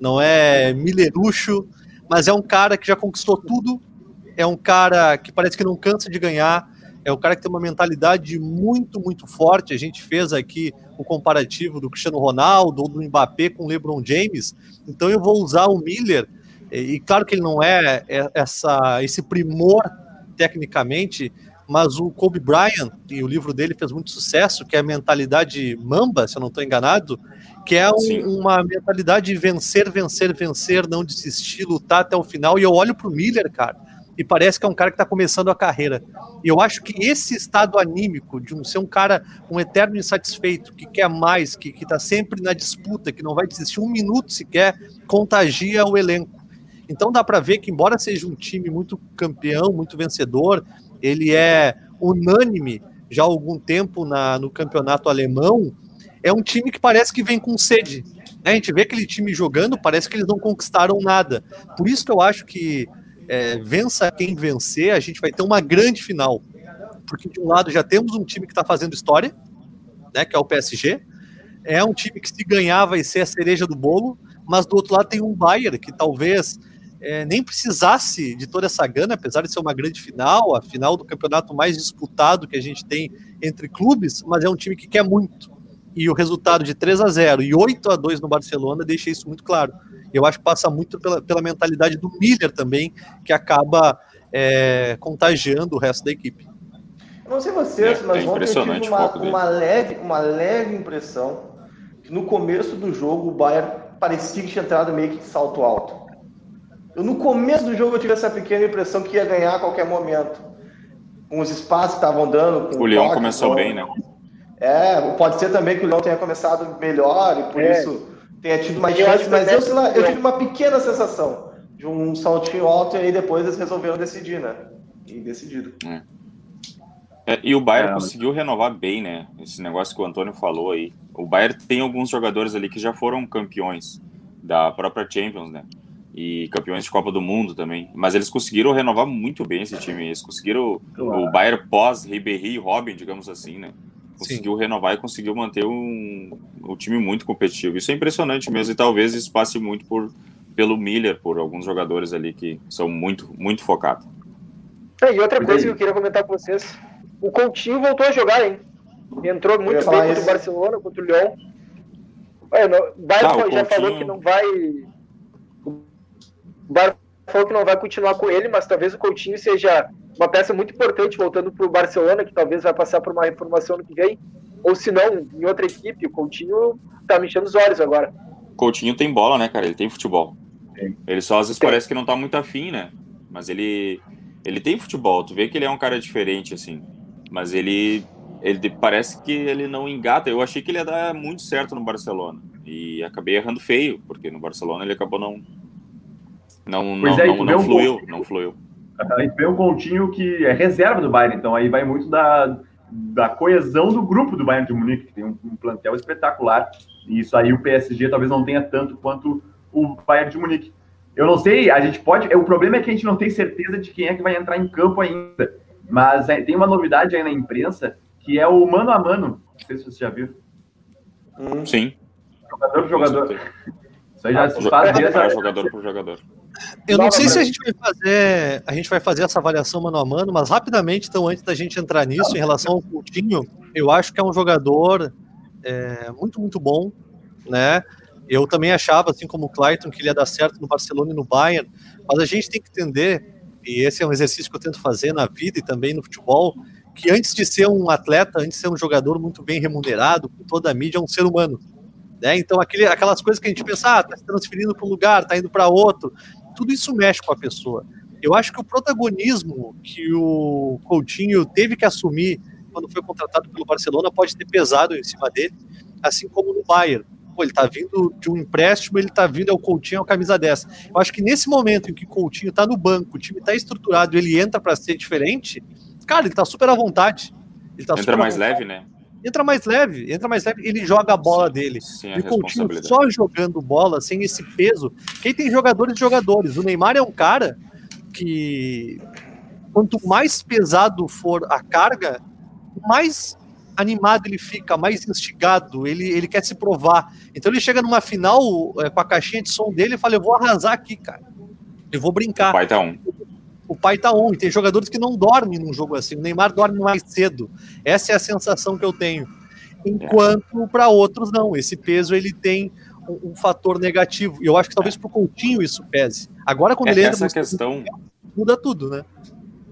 não é Millerucho, mas é um cara que já conquistou tudo, é um cara que parece que não cansa de ganhar, é um cara que tem uma mentalidade muito, muito forte. A gente fez aqui o comparativo do Cristiano Ronaldo ou do Mbappé com o LeBron James, então eu vou usar o Miller, e, claro que ele não é, é essa, esse primor tecnicamente, mas o Kobe Bryant, e o livro dele fez muito sucesso, que é a mentalidade mamba, se eu não estou enganado, que é um, uma mentalidade de vencer, vencer, vencer, não desistir, lutar até o final. E eu olho para o Miller, cara, e parece que é um cara que está começando a carreira. E eu acho que esse estado anímico de um, ser um cara, um eterno insatisfeito, que quer mais, que está sempre na disputa, que não vai desistir um minuto sequer, contagia o elenco. Então dá para ver que, embora seja um time muito campeão, muito vencedor, ele é unânime já há algum tempo na, no campeonato alemão, é um time que parece que vem com sede. Né? A gente vê aquele time jogando, parece que eles não conquistaram nada. Por isso que eu acho que é, vença quem vencer, a gente vai ter uma grande final. Porque de um lado já temos um time que está fazendo história, né, que é o PSG. É um time que se ganhar vai ser a cereja do bolo, mas do outro lado tem um Bayern que talvez é, nem precisasse de toda essa gana, apesar de ser uma grande final, a final do campeonato mais disputado que a gente tem entre clubes, mas é um time que quer muito. E o resultado de 3 a 0 e 8 a 2 no Barcelona deixa isso muito claro. Eu acho que passa muito pela, pela mentalidade do Miller também, que acaba é, contagiando o resto da equipe. Eu não sei vocês, é, mas é ontem eu tive uma, uma, leve, uma leve impressão que no começo do jogo o Bayern parecia que tinha entrado meio que de salto alto eu, no começo do jogo eu tive essa pequena impressão que ia ganhar a qualquer momento. Com os espaços que estavam dando. o Leão começou bem, né? É, pode ser também que o Leão tenha começado melhor e por é. isso tenha tido mais chance, mas eu, lá, eu tive uma pequena sensação de um saltinho alto e aí depois eles resolveram decidir, né? E decidiram. É. É, e o Bayern é, conseguiu renovar bem, né? Esse negócio que o Antônio falou aí. O Bayern tem alguns jogadores ali que já foram campeões da própria Champions, né? E campeões de Copa do Mundo também. Mas eles conseguiram renovar muito bem esse time. Eles conseguiram claro. o Bayern pós Ribéry e Robin, digamos assim, né? Conseguiu Sim. renovar e conseguiu manter um, um time muito competitivo. Isso é impressionante mesmo e talvez isso passe muito por pelo Miller, por alguns jogadores ali que são muito muito focados. É, e outra coisa que eu queria comentar com vocês, o Coutinho voltou a jogar, hein? Entrou muito bem contra o Barcelona, contra o Lyon. o Bayern ah, já Coutinho... falou que não vai o Bayern falou que não vai continuar com ele, mas talvez o Coutinho seja uma peça muito importante voltando para o Barcelona, que talvez vai passar por uma reformação no que vem, ou se não, em outra equipe. O Coutinho tá mexendo os olhos agora. O Coutinho tem bola, né, cara? Ele tem futebol. Ele só às vezes tem. parece que não tá muito afim, né? Mas ele, ele tem futebol. Tu vê que ele é um cara diferente, assim. Mas ele, ele parece que ele não engata. Eu achei que ele ia dar muito certo no Barcelona. E acabei errando feio, porque no Barcelona ele acabou não, não, não, é, não, não um fluiu, Coutinho, não fluiu. A gente vê um Coutinho que é reserva do Bayern, então aí vai muito da, da coesão do grupo do Bayern de Munique, que tem um, um, plantel espetacular, e isso aí o PSG talvez não tenha tanto quanto o Bayern de Munique. Eu não sei, a gente pode. O problema é que a gente não tem certeza de quem é que vai entrar em campo ainda. Mas é, tem uma novidade aí na imprensa que é o mano a mano. Não sei se você já viu. Hum. Sim. Jogador por jogador. Isso aí já se faz desde jogador por jogador. Eu não sei se a gente vai fazer, a gente vai fazer essa avaliação mano a mano, mas rapidamente, então, antes da gente entrar nisso, em relação ao Coutinho, eu acho que é um jogador é, muito, muito bom, né? Eu também achava, assim como o Clayton, que ele ia dar certo no Barcelona e no Bayern, mas a gente tem que entender, e esse é um exercício que eu tento fazer na vida e também no futebol, que antes de ser um atleta, antes de ser um jogador muito bem remunerado, com toda a mídia, é um ser humano. Né? Então, aquele, aquelas coisas que a gente pensa, ah, tá se transferindo para um lugar, tá indo para outro, tudo isso mexe com a pessoa. Eu acho que o protagonismo que o Coutinho teve que assumir quando foi contratado pelo Barcelona pode ter pesado em cima dele, assim como no Bayern. Pô, ele tá vindo de um empréstimo, ele tá vindo ao Coutinho, ao camisa 10. Eu acho que nesse momento em que o Coutinho tá no banco, o time tá estruturado, ele entra para ser diferente, cara, ele tá super à vontade. Ele tá entra mais leve, né? Entra mais leve, entra mais leve, ele joga a bola dele. Sim, e o Coutinho só jogando bola, sem esse peso. Quem tem jogadores e jogadores. O Neymar é um cara que quanto mais pesado for a carga, mais animado ele fica, mais instigado, ele, ele quer se provar. Então ele chega numa final é, com a caixinha de som dele e fala: Eu vou arrasar aqui, cara. Eu vou brincar. O pai tá um. O pai tá on. E tem jogadores que não dormem num jogo assim. O Neymar dorme mais cedo. Essa é a sensação que eu tenho. Enquanto para outros não. Esse peso ele tem um, um, fator negativo. E eu acho que talvez é. pro Coutinho isso pese. Agora quando é, ele entra essa questão muda tudo, né?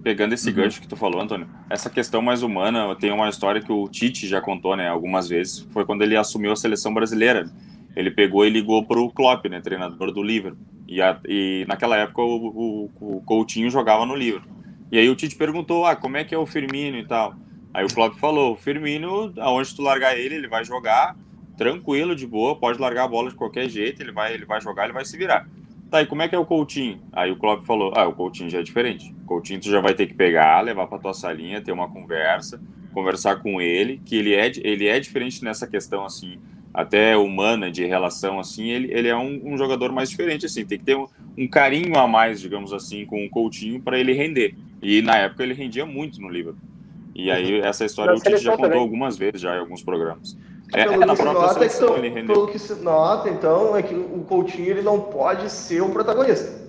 pegando esse uhum. gancho que tu falou, Antônio, essa questão mais humana, tem uma história que o Tite já contou, né, algumas vezes, foi quando ele assumiu a seleção brasileira. Ele pegou e ligou para o Klopp, né, treinador do Liverpool. E, a, e naquela época o, o, o, Coutinho jogava no Liverpool. E aí o Tite perguntou, ah, como é que é o Firmino e tal. Aí o Klopp falou, o Firmino, aonde tu largar ele, ele vai jogar tranquilo, de boa, pode largar a bola de qualquer jeito, ele vai, ele vai jogar, ele vai se virar. Tá, e como é que é o Coutinho? Aí o Klopp falou, ah, o Coutinho já é diferente. O Coutinho tu já vai ter que pegar, levar pra tua salinha, ter uma conversa, conversar com ele, que ele é, ele é diferente nessa questão, assim, até humana, de relação, assim, ele, ele é um, um jogador mais diferente, assim, tem que ter um, um carinho a mais, digamos assim, com o Coutinho para ele render. E na época ele rendia muito no Liverpool. E aí essa história o Tite já contou também. algumas vezes já em alguns programas. É, pelo, é, que nota, então, pelo que se nota, então, é que o Coutinho ele não pode ser o protagonista.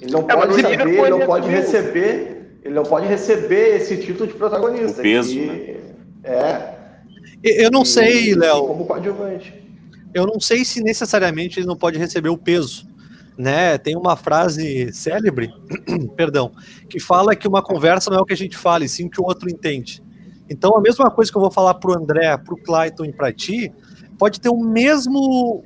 Ele não é, pode saber, ele não pode receber, ele não pode receber esse título de protagonista. O peso, né? É. Eu não sei, Léo. Como coadjuvante. Eu não sei se necessariamente ele não pode receber o peso. Né? Tem uma frase célebre, perdão, que fala que uma conversa não é o que a gente fala, e sim o que o outro entende. Então, a mesma coisa que eu vou falar para o André, para o Clayton e para ti, pode ter o mesmo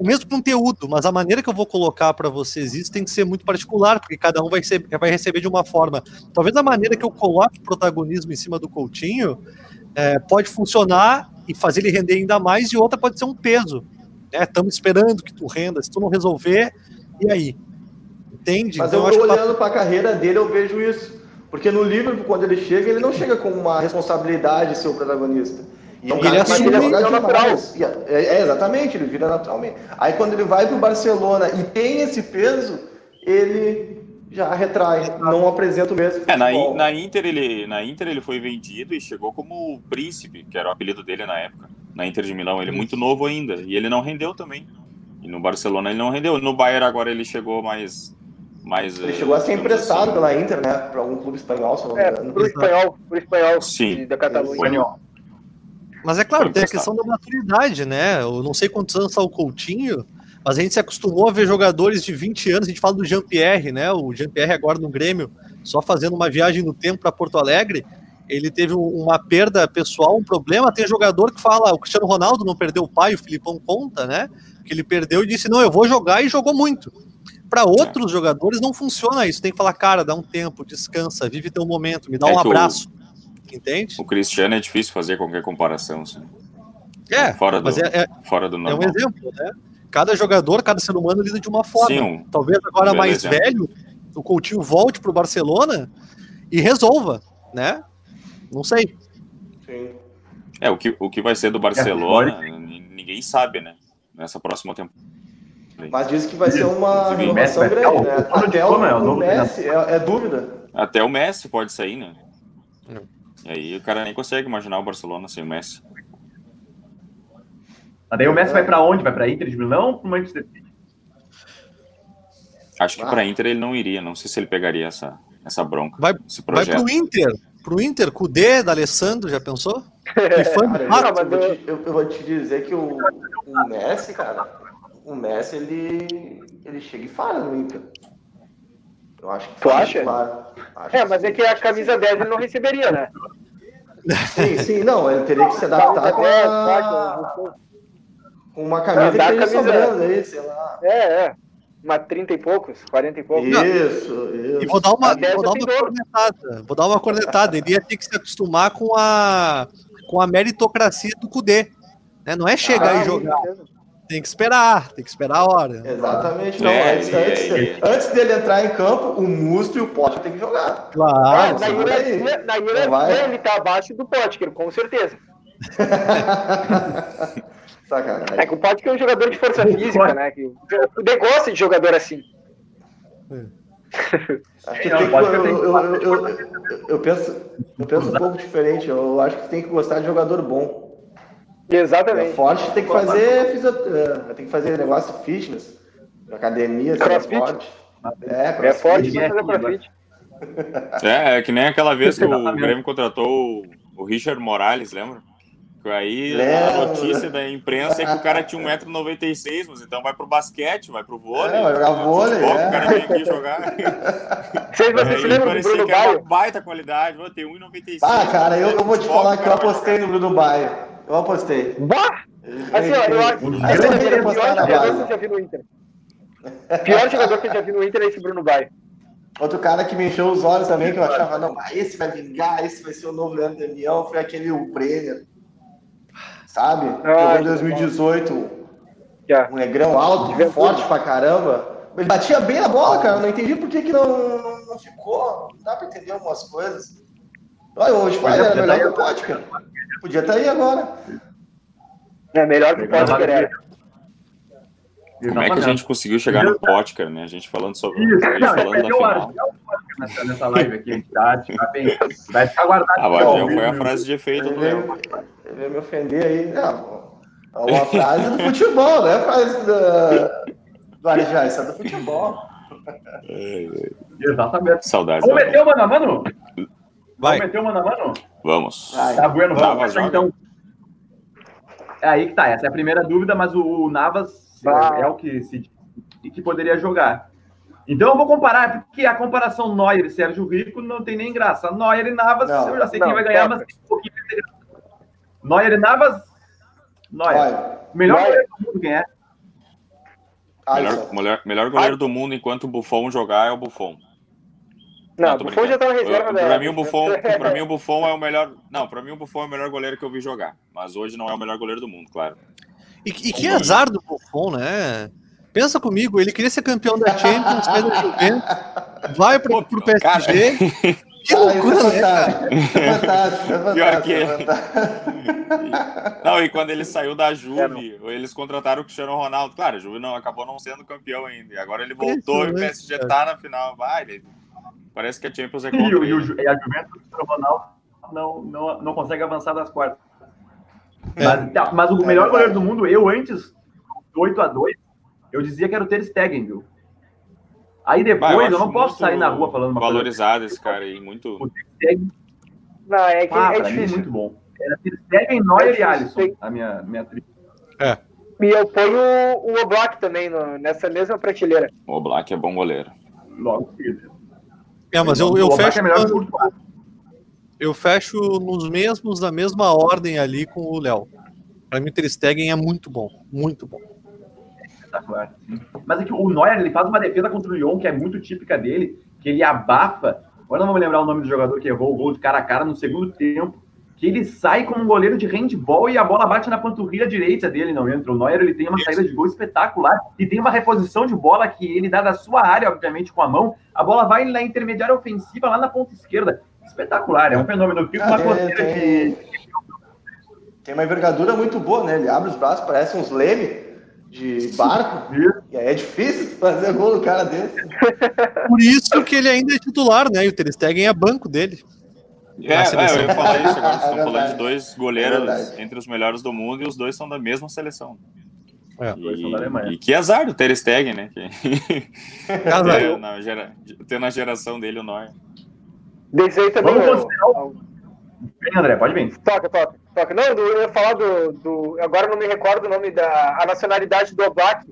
o mesmo conteúdo, mas a maneira que eu vou colocar para vocês isso tem que ser muito particular, porque cada um vai, ser, vai receber de uma forma. Talvez a maneira que eu coloque o protagonismo em cima do Coutinho é, pode funcionar e fazer ele render ainda mais, e outra pode ser um peso. Estamos né? esperando que tu renda, se tu não resolver, e aí? Entende? Mas então, eu, eu olhando para a carreira dele, eu vejo isso. Porque no Liverpool, quando ele chega, ele não chega com uma responsabilidade de ser o protagonista. E é um ele cara assume, ele natural. É, é, exatamente, ele vira naturalmente. Aí quando ele vai para o Barcelona e tem esse peso, ele já retrai, não apresenta o mesmo. É, na, na, Inter ele, na Inter ele foi vendido e chegou como príncipe, que era o apelido dele na época. Na Inter de Milão, ele é muito novo ainda. E ele não rendeu também. E no Barcelona ele não rendeu. No Bayern agora ele chegou mais mas, ele chegou a ser emprestado assim, pela Inter, né? Para algum clube espanhol, se não me é, engano. É, pro espanhol, pro espanhol Sim. da Catalunha. Mas é claro, tem a questão da maturidade, né? Eu não sei quantos anos está o Coutinho, mas a gente se acostumou a ver jogadores de 20 anos, a gente fala do Jean-Pierre, né? O Jean-Pierre agora no Grêmio, só fazendo uma viagem no tempo para Porto Alegre, ele teve uma perda pessoal, um problema. Tem jogador que fala, o Cristiano Ronaldo não perdeu o pai, o Filipão conta, né? Que ele perdeu e disse: Não, eu vou jogar e jogou muito. Para outros é. jogadores não funciona isso. Tem que falar, cara, dá um tempo, descansa, vive teu momento, me dá é um abraço. O, Entende? O Cristiano é difícil fazer qualquer comparação. Assim. É, fora do, é, é, fora do normal. É um exemplo, né? Cada jogador, cada ser humano lida de uma forma. Sim, Talvez agora mais exemplo. velho, o Coutinho volte para o Barcelona e resolva, né? Não sei. Sim. É, o que, o que vai ser do Barcelona, ninguém sabe, né? Nessa próxima temporada. Mas diz que vai ser uma renovação grande, né? Até o, é o Messi, é, é, dúvida. Até o Messi pode sair, né? E aí o cara nem consegue imaginar o Barcelona sem o Messi. Mas daí o Messi vai para onde? Vai para Inter de Milão ou para Manchester City? Acho que para Inter ele não iria. Não sei se ele pegaria essa, essa bronca. Vai, projeto. pro Inter. Pro Inter, com o D da Alessandro, já pensou? Que fã de Cara, fato. eu, vou te, eu- eu vou te dizer que o, o Messi, cara, o Messi, ele, ele chega e falha no Inter. Eu acho que Tu acha? Acho É, mas é que a camisa 10 ele não receberia, né? Sim, sim, não, ele teria que se adaptar com, a, com uma camisa Ah, que esteja sobrando aí, sei lá. É, é. Uma 30 e poucos, 40 e poucos. Isso, isso. E vou dar uma, vou dar uma cornetada. Vou dar uma cornetada. Ele ia ter que se acostumar com a, com a meritocracia do Cudê. Né? Não é chegar Ah, e jogar. Tem que esperar, tem que esperar a hora. Exatamente, não. É, antes, é, antes, é, é. antes dele entrar em campo, o Musto e o Pote tem que jogar. Claro. na hierarquia, na hierarquia vai. ele tá abaixo do Potker, com certeza. Sacanagem. É que o Potker é um jogador de força física, né? Que o negócio de jogador assim. Acho que Não, tem que- pode eu, ter- eu, eu, eu- eu penso, eu penso um pouco diferente. Eu acho que tem que gostar de jogador bom. É Exatamente. forte tem que fazer fisio- eh, tem que fazer negócio fitness, academia, ser Crossfit? forte. É, É crossfit. forte aqui, crossfit. É, é que nem aquela vez que o. Grêmio contratou o Richard Morales, lembra? Que Aí a Lembro. notícia da imprensa é que o cara tinha 1,96m, mas então vai pro basquete, vai pro vôlei. É, vai jogar vôlei, Futebol, é. O cara vem aqui jogar. Vocês, vocês se Aí lembram do Bruno que Baio? baita qualidade. Ó, Tem 1,96m. Ah, cara, eu, eu vou te Futebol, falar que eu apostei no Bruno Baio. Eu apostei. Bah! Assim, ó, eu acho dos esse é o pior jogador que eu já vi no Inter. O pior jogador que eu já vi no Inter é esse Bruno Baio. Outro cara que me encheu os olhos também, que eu achava, não, esse vai vingar, esse vai ser o novo Leandro Damião, foi aquele o Brenner. Sabe? Ah, Jogou em 2018, Já. um negrão alto, Juventude. forte pra caramba. Ele batia bem na bola, cara. Eu não entendi por que, que não, não ficou. Não dá pra entender algumas coisas. Olha, hoje ele é, era podia melhor tá que o Pote, cara. Podia estar aí agora. É melhor que o Legal. Potker era. Como é que a gente conseguiu chegar no pote, cara, né? A gente falando sobre. Isso, a gente não, é falando que da eu final. nessa, nessa live aqui, a gente tá, tá bem, vai ficar guardado. Ah, ó, já o foi a frase de efeito do Léo. Ele veio me ofender aí. Não, é uma frase do futebol, né? Frase do Arejá, isso é do futebol. Exatamente. Saudades. Vamos meter o mano a mano? Vai. Vamos meter o mano a mano? Vamos. Vai. Tá bueno, Navas vamos então. É aí que tá, essa é a primeira dúvida, mas o, o Navas Ah. é o que se diz que poderia jogar. Então eu vou comparar, porque a comparação Neuer e Sérgio Rico não tem nem graça. Neuer e Navas, Não. eu já sei Não, quem vai ganhar, mas tem um pouquinho de graça. Neuer e Navas, Neuer. O melhor Neuer. goleiro do mundo quem é? Melhor, melhor, melhor goleiro do mundo enquanto o Buffon jogar é o Buffon. Não, tô o Buffon já tá na reserva dela. Pra mim, o Buffon, pra mim, o Buffon é o melhor. Não, pra mim, o Buffon é o melhor goleiro que eu vi jogar. Mas hoje não é o melhor goleiro do mundo, claro. E, e que azar do Buffon, né? Pensa comigo, ele queria ser campeão da Champions, sai da Juventus, vai pro, pro PSG. Que Ah, loucura, é né? cara? fantástico. É fantástico, é Pior fantástico. que- é fantástico. Não, e quando ele saiu da É, Juve, eles contrataram o Cristiano Ronaldo. Claro, a Juve não, acabou não sendo campeão ainda. E agora ele voltou e o PSG tá na final. Vai, ele- parece que a Champions é E, contra o- e, o ele. Ju- e a Juventus o Ronaldo não, não, não consegue avançar das quartas. É. Mas, tá, mas o É melhor goleiro do mundo, eu antes do 8 a 2 eu dizia que era o Ter Stegen, viu? Aí Bah, depois eu, acho não posso sair na rua falando uma coisa. Valorizado esse cara aí, muito. O Não, é que ah, é mim, difícil. muito bom. Era Ter Stegen, Neuer e difícil, Alisson, a minha, minha tri. E eu ponho o, o Oblak também no- nessa mesma prateleira. O Black é bom goleiro. Logo seguido. É, mas eu, O eu Oblak fecho é melhor o Courtois. eu fecho nos mesmos, na mesma ordem ali com o Léo. Pra mim, o Ter Stegen é muito bom, muito bom. Espetacular. Mas é que o Neuer, ele faz uma defesa contra o Lyon, que é muito típica dele, que ele abafa. Agora não vou me lembrar o nome do jogador que errou o gol de cara a cara no segundo tempo. Que ele sai como um goleiro de handball e a bola bate na panturrilha direita dele, não entra. O Neuer ele tem uma saída de gol espetacular e tem uma reposição de bola que ele dá da sua área, obviamente, com a mão. A bola vai na intermediária ofensiva, lá na ponta esquerda. Espetacular, é um fenômeno. Fico com Ah, uma tem- coceira tem- de. Tem uma envergadura muito boa, né? Ele abre os braços, parece uns leme de barco. E aí é difícil fazer gol no cara desse. Por isso que ele ainda é titular, né? E o Ter Stegen é banco dele. É, é, eu ia falar isso agora. Estão É falando de dois É goleiros verdade. entre os melhores do mundo e os dois são da mesma seleção. É, dois são da Alemanha. E, e que azar do Ter Stegen, né? Que... Casa, ter, na gera... ter na geração dele o Neuer. Aí também. Vamos considerar o- Vem, André, pode vir. Toca, toca, toca. Não, eu ia falar do, do. Agora eu não me recordo o nome da a nacionalidade do Oblak,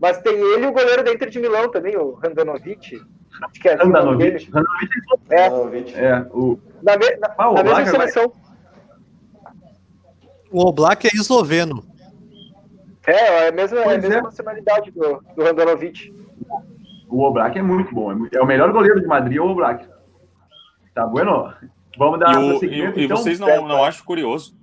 mas tem ele e o goleiro da Inter de Milão também, o Randanovic. Acho que é assim o nome dele. Andanovic. Andanovic É, Novic. é o. na, me, na, Ah, o na mesma vai- seleção. o Oblak é esloveno. É, é a mesma, é a Pois mesma é. nacionalidade do, do Randanovic. O Oblak é muito bom. É, muito- é o melhor goleiro de Madrid, é o Oblak. Tá bueno? Vamos dar E, o- e- e então. vocês não, não acham curioso?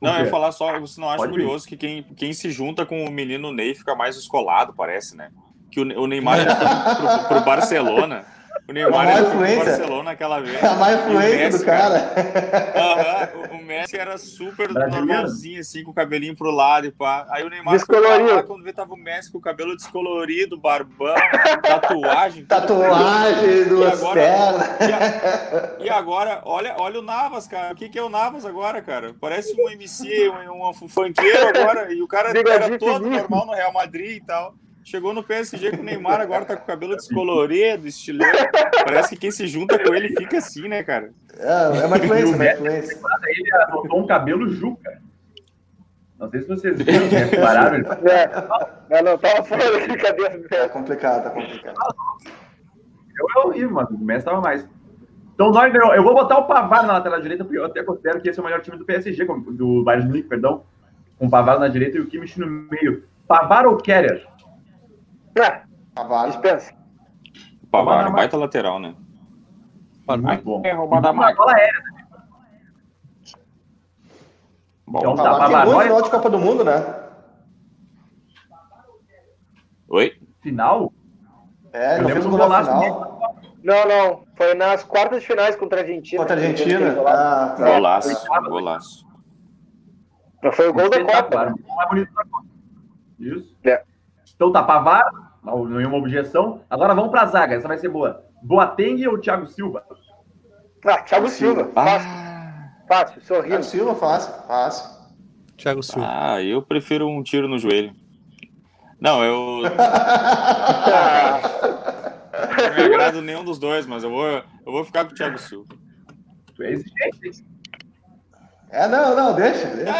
Não, eu ia falar só, você não acha Pode curioso que quem, quem se junta com o menino Ney fica mais escolado, parece, né? Que o, o Neymar pro, pro Barcelona. O Neymar A pro influência. Barcelona aquela vez. A má E o influência Messi, do cara. Aham, o- o Messi era super Brasileiro. normalzinho, assim, com o cabelinho pro lado e pá. Aí o Neymar pra lá, quando vê, tava o Messi com o cabelo descolorido, barbão, tatuagem. Tatuagem, duas agora- pernas. E, a- e agora, olha, olha o Navas, cara. O que, que é o Navas agora, cara? Parece um MC, um, um funkeiro agora. E o cara era todo normal no Real Madrid e tal. Chegou no PSG com o Neymar, agora tá com o cabelo descolorido, estileiro. Parece que quem se junta com ele fica assim, né, cara? É, é uma influência, uma influência. Ele adotou um cabelo juca. Não sei se vocês viram, né? Repararam? Ele É, não, não, tava fora da brincadeira. Tá né? complicado, tá complicado. Eu é horrível, mano. O Messi tava mais. Então, nós. Eu vou botar o Pavar na lateral direita, porque eu até considero que esse é o melhor time do PSG, do Bayern de Munique, perdão. Com o Pavar na direita e o Kimmich no meio. Pavar ou Keller? Cavalo. dispensa. O Pavar, baita lateral, né? Muito bom. É, roubada Uma bola aérea. Bom, Então, Tá, tem Pavar, final de Copa do Mundo, né? Oi? Final? É, Eu não lembro fez do gol na golaço final. Não, não. Foi nas quartas de finais contra a Argentina. Contra a Argentina. Ah, tá. Golaço, golaço. Não foi o gol da Copa. Isso. É. Então tá, Pavar, nenhuma objeção. Agora vamos pra zaga, essa vai ser boa. Boateng ou Thiago Silva? Ah, Thiago Silva. Fácil, Ah, fácil, sorrindo. Thiago Silva, fácil, fácil. Thiago Silva. ah, eu prefiro um tiro no joelho. Não, eu Ah, não me agrado nenhum dos dois, mas eu vou, eu vou ficar com o Thiago Silva. Tu é exigente. É, não, não, deixa. deixa.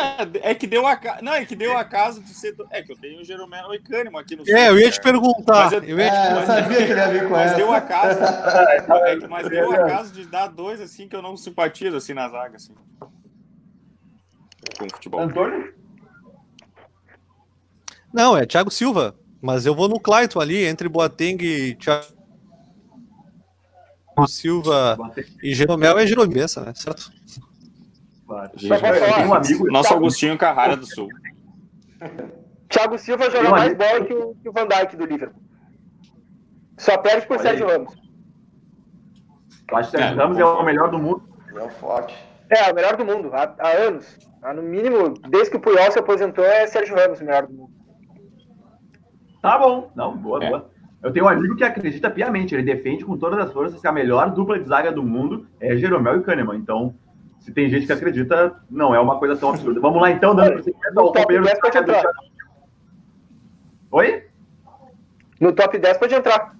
É, é que deu a não, é que deu a caso de ser do- é que eu tenho o Jeromel e Cânimo aqui no É, eu ia te cara. perguntar. Mas eu- eu ia te É, eu mas- sabia que ele ia vir com Mas essa. deu a caso, é mas deu a caso de dar dois assim que eu não simpatizo assim na zaga assim. Com futebol. Antônio? Não, é Thiago Silva. Mas eu vou no Clayton ali, entre Boateng e Thiago Silva Boateng, e Jeromel é Jeromel, né? Certo? Claro. Um amigo, Nosso Augustinho Carrara do Sul. Thiago Silva joga um mais amigo- bola que o, que o Van Dijk do Liverpool. Só perde por Sérgio. Ramos. eu acho que o Sérgio É, Ramos é o melhor do mundo. É forte. É, o melhor do mundo, há, há anos. Há, no mínimo, desde que o Puyol se aposentou, é Sérgio Ramos o melhor do mundo. Tá bom. Não, boa, É. boa. Eu tenho um amigo que acredita piamente, ele defende com todas as forças que a melhor dupla de zaga do mundo é Jeromel e Kahneman. Então, se tem gente que acredita, não é uma coisa tão absurda. Vamos lá então, dando prosseguimento ao No top companheiro 10 pode de zaga do entrar. Oi? No top 10 pode entrar.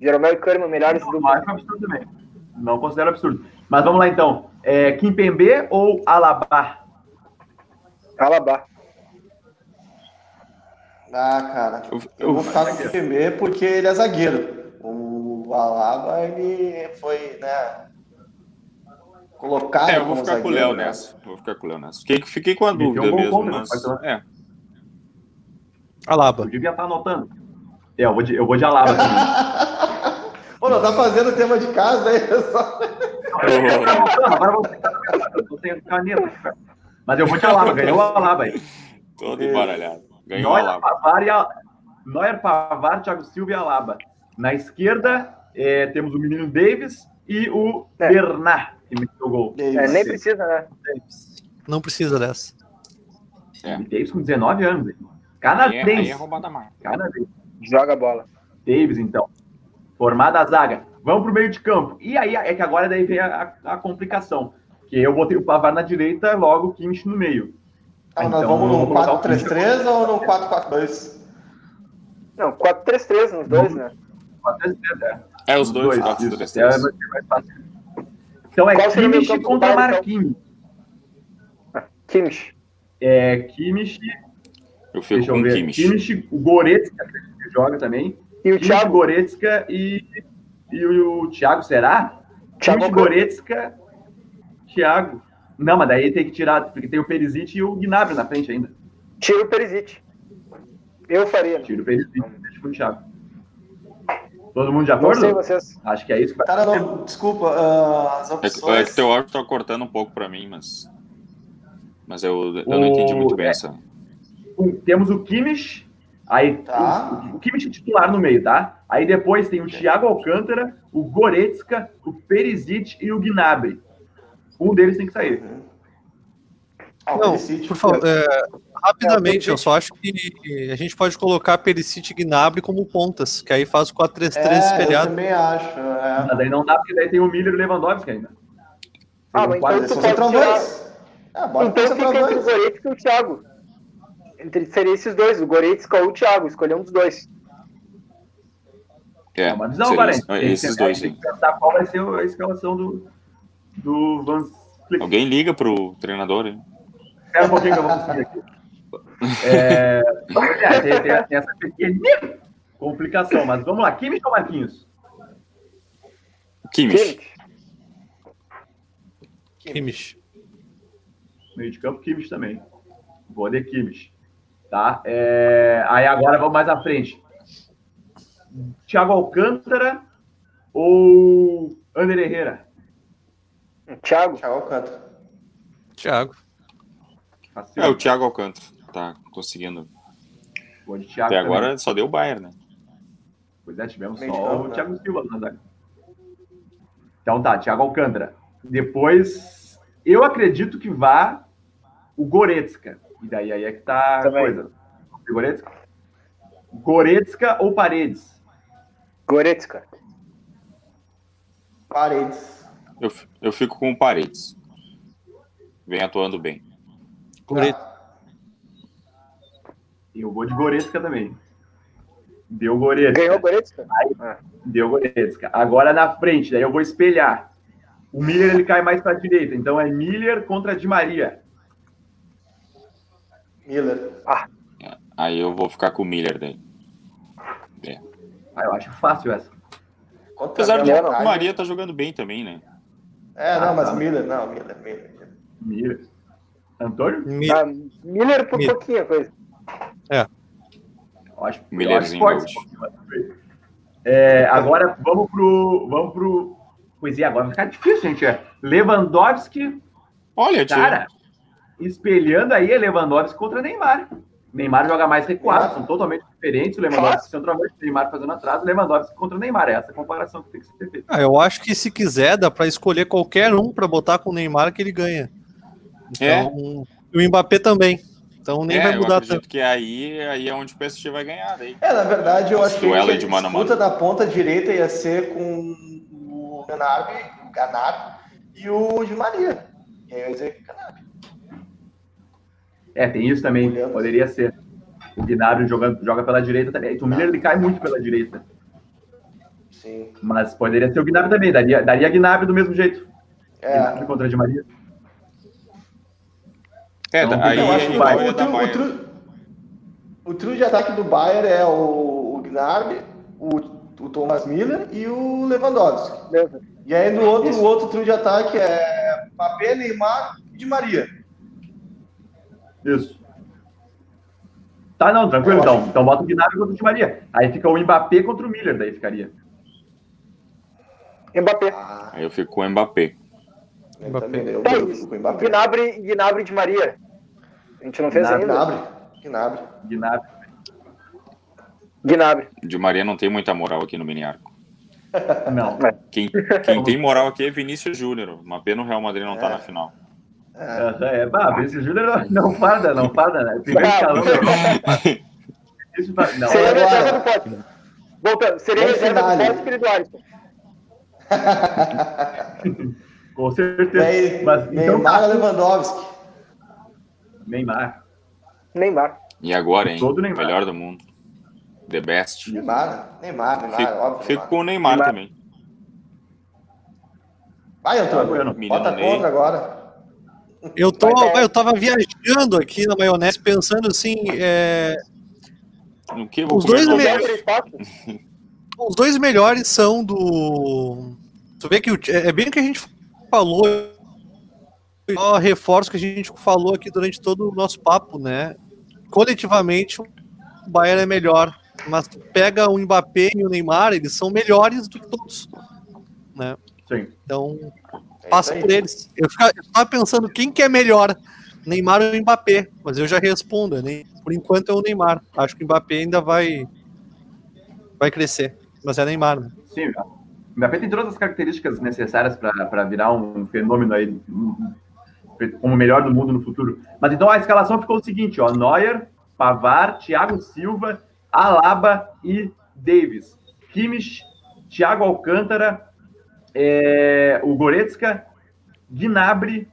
Jeromel e Kahneman, melhores do Não acho mundo. absurdo também. Não considero absurdo. Mas vamos lá então. É, Kimpembe ou Alaba? Alaba. Ah, cara. Eu- Eu vou ficar com o Kemê porque ele é zagueiro. O Alaba, ele foi, né? Colocado É, eu vou ficar com o zagueiro, Léo né? nessa. Vou ficar com o Léo nessa. Fiquei, fiquei com a um dúvida bom mesmo, ponto, mas. pode falar. É. Alaba. Eu devia estar anotando. É, eu vou de, eu vou de Alaba. Ô, não, tá fazendo tema de casa aí, pessoal. Agora vou sem caneta. cara. Mas eu vou de Alaba, ganhou o Alaba aí. Todo embaralhado. Ganhou a Neuer, Lava. Pavar, e a... Neuer, Pavar, Thiago Silva e Alaba. Na esquerda, é, temos o menino Davis e o É. Bernard, que meteu o gol. É, nem precisa, né? Não precisa dessa. É. E Davis com 19 anos. hein? Aí é, Canadense. aí é roubada mais. Canadense. Joga a bola. Davis, então. Formada a zaga. Vamos pro meio de campo. E aí é que agora daí vem a, a, a complicação. Que eu botei o Pavar na direita, logo o Kimmich no meio. Ah, nós Então, vamos no vou botar o 4-3-3 ou no 4-4-2? Não, 4-3-3 nos dois, né? 4-3-3, é. É, os dois, Dois, quatro, isso. três, É, vai ser mais fácil. Então é Qual Kimmich do contra então? Marquinhos. Kimmich. É Kimmich, Eu fico deixa com eu ver. Kimmich. Kimmich, o Goretzka, que joga também. E o Kimmich, Thiago? Goretzka e, e o, o Thiago, será? Thiago Kimmich. Goretzka, Thiago. Não, mas daí tem que tirar, porque tem o Perisic e o Gnabry na frente ainda. Tira o Perisic. Eu faria. Tira o Perisic, deixa com o Thiago. Todo mundo de Não sei acordo? vocês. Acho que é isso. Cara, não, desculpa, ah, as É que, é opções. que teu áudio tá cortando um pouco pra mim, mas. Mas eu, eu não O- entendi muito bem é. essa. Temos o Kimmich, aí Tá. o, o Kimmich titular no meio, tá? Aí depois tem o Thiago Alcântara, o Goretzka, o Perisic e o Gnabry. Um deles tem que sair. Ah, o Não, Perisic. por favor, é, rapidamente, eu só acho que a gente pode colocar Perisic e Gnabry como pontas, que aí faz o 4-3-3 É, eu espelhado. também acho. É. Mas daí não dá, porque daí tem o Miller e o Lewandowski ainda. Ah, mas então tu pode tirar... É, Então fica entre o centroavantes. Goretzka e o Thiago. Entre, seria esses dois, o Goretzka ou o Thiago. Escolher um dos dois. É, É visão, seria Valente. esses dois, Tem sim. qual vai ser a escalação do, do Van. Alguém liga pro treinador, hein? Espera um pouquinho que eu vou conseguir aqui. É, tem, tem- tem essa pequena complicação, mas vamos lá. Kimmich ou Marquinhos? Kimmich. Kimmich. Meio de campo, Kimmich também. Vou de Kimmich. Tá? É, aí agora vamos mais à frente. Thiago Alcântara ou Ander Herrera? Thiago. Thiago Alcântara. Thiago. É, o Thiago Alcântara. Tá conseguindo. Até também. agora só deu o Bayern, né? Pois é, tivemos de só campo, o né? Thiago Silva na zaga. Então tá, Thiago Alcântara. Depois, eu acredito que vá o Goretzka. E daí aí é que tá a coisa. Goretzka? Goretzka ou Paredes? Goretzka. Paredes. Eu, eu fico com o Paredes. Vem atuando bem. Goretzka. Eu vou de Goretzka também. Deu Goretzka. Ganhou Goretzka? Deu Goretzka. Agora na frente, daí eu vou espelhar. O Miller ele cai mais para a direita, então é Miller contra Di Maria. Miller. Aí eu vou ficar com o Miller daí. É. Ah, eu acho fácil essa. Contra Apesar de o vontade. Maria tá jogando bem também, né? É, não, mas Ah, tá. Miller, não, Miller, Miller. Miller. Antônio? Mi- Ah, Miller por Miller. pouquinho, coisa. Eu acho, eu acho. É, agora vamos pro. Vamos pro. Pois é, agora vai ficar difícil, gente. É. Lewandowski, Olha, tio. cara, espelhando aí é Lewandowski contra Neymar. Neymar joga mais recuado, são totalmente diferentes. O Lewandowski centroavante, o Neymar fazendo atrás, o Lewandowski contra Neymar. É essa a comparação que tem que ser feita. Ah, eu acho que se quiser, dá pra escolher qualquer um pra botar com o Neymar que ele ganha. É. Então, e o Mbappé também. Então nem É, vai mudar tanto. que aí, aí é onde o PSG vai ganhar daí. É, na verdade, eu Esse duelo que a de mano a disputa da ponta direita ia ser com o Ganarbi, o e o Di Maria. E aí eu ia dizer Ganarbi. É, tem isso também. Poderia ser. O Gnabry joga, joga pela direita também. O Miller ele cai muito pela direita. Sim. Mas poderia ser o Gnabry também. Daria, daria Gnabry do mesmo jeito. É, Gnabry contra Di Maria. É, Então, aí, eu acho aí que o, trio, o, trio, o trio de ataque do Bayern é o, o Gnarbi, o, o Thomas Miller e o Lewandowski. Beleza. E aí no outro, Isso. o outro trio de ataque é Mbappé, Neymar e Di Maria. Isso. Tá, não, tranquilo Eu então. acho- Então bota o Gnabry contra o Di Maria. Aí fica o Mbappé contra o Miller, daí ficaria. Mbappé. Ah, Aí eu fico com o Mbappé. Eu Mbappé. também, eu, Tá, eu fico com o Mbappé. Gnabry, Gnabry de Maria. A gente não fez Gnabry, ainda. Gnabry, Gnabry. Gnabry. De Maria não tem muita moral aqui no mini arco. Não. Quem, quem tem moral aqui é Vinícius Júnior. Uma pena o Real Madrid não tá É. na final. É, é, bah, Vinícius Júnior não, farda, não farda, né? Primeiro escalão Não, Seria agora- reserva do Pote. Voltando, seria reserva do. Pote e do Alisson. Com certeza. Aí, Mas, então, Neymar tá. Lewandowski. Neymar. Neymar. E agora, hein? Todo Neymar. Melhor do mundo. The best. Neymar, Neymar, Neymar, Fico, óbvio. fico Neymar. com o Neymar, Neymar. também. Vai, Antônio. Bueno. Bota Ney. contra agora. Eu, tô, Vai, eu tava viajando aqui na maionese, pensando assim, é, No que vou Os dois no me- almoço? Três passos. os dois melhores são do. Tu vê que o- é bem o que a gente falou. Só reforço que a gente falou aqui durante todo o nosso papo, né? Coletivamente, o Bayern é melhor. Mas tu pega o Mbappé e o Neymar, eles são melhores do que todos. Né? Sim. Então, É passa aí. por eles. Eu fica- eu tava pensando quem que é melhor, Neymar ou Mbappé, mas eu já respondo, né? Por enquanto é o Neymar. Acho que o Mbappé ainda vai vai crescer, mas é Neymar. Né? Sim, o Mbappé tem todas as características necessárias para virar um fenômeno aí como o melhor do mundo no futuro. Mas então a escalação ficou o seguinte, ó, Neuer, Pavar, Thiago Silva, Alaba e Davis. Kimmich, Thiago Alcântara, é, o Goretzka, Gnabry,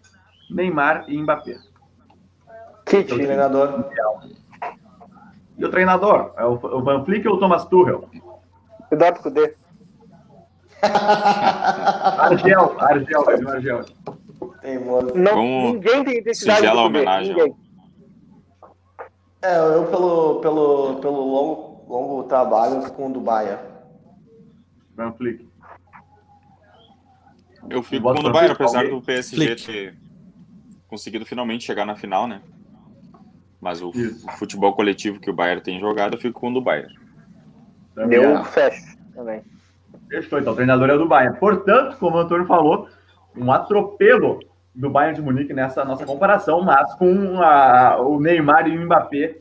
Neymar e Mbappé. Kit. O treinador. E o treinador? É o, o Van Flick ou o Thomas Tuchel? Eduardo Cudê. Argel, Argel, Argel. Não, ninguém tem identidade Singela Cudê. homenagem, Ninguém. É, eu pelo, pelo, pelo longo, longo trabalho com o do Bayern. Van Flick. Eu fico Bota com o frente, apesar do PSG Flick. ter conseguido finalmente chegar na final, né? Mas o, Isso. futebol coletivo que o Bayern tem jogado, eu fico com o do Bayern. Acho. fecho também. Fechou, então o treinador é o do Bayern. Portanto, como o Antônio falou, um atropelo do Bayern de Munique nessa nossa comparação, mas com a- o Neymar e o Mbappé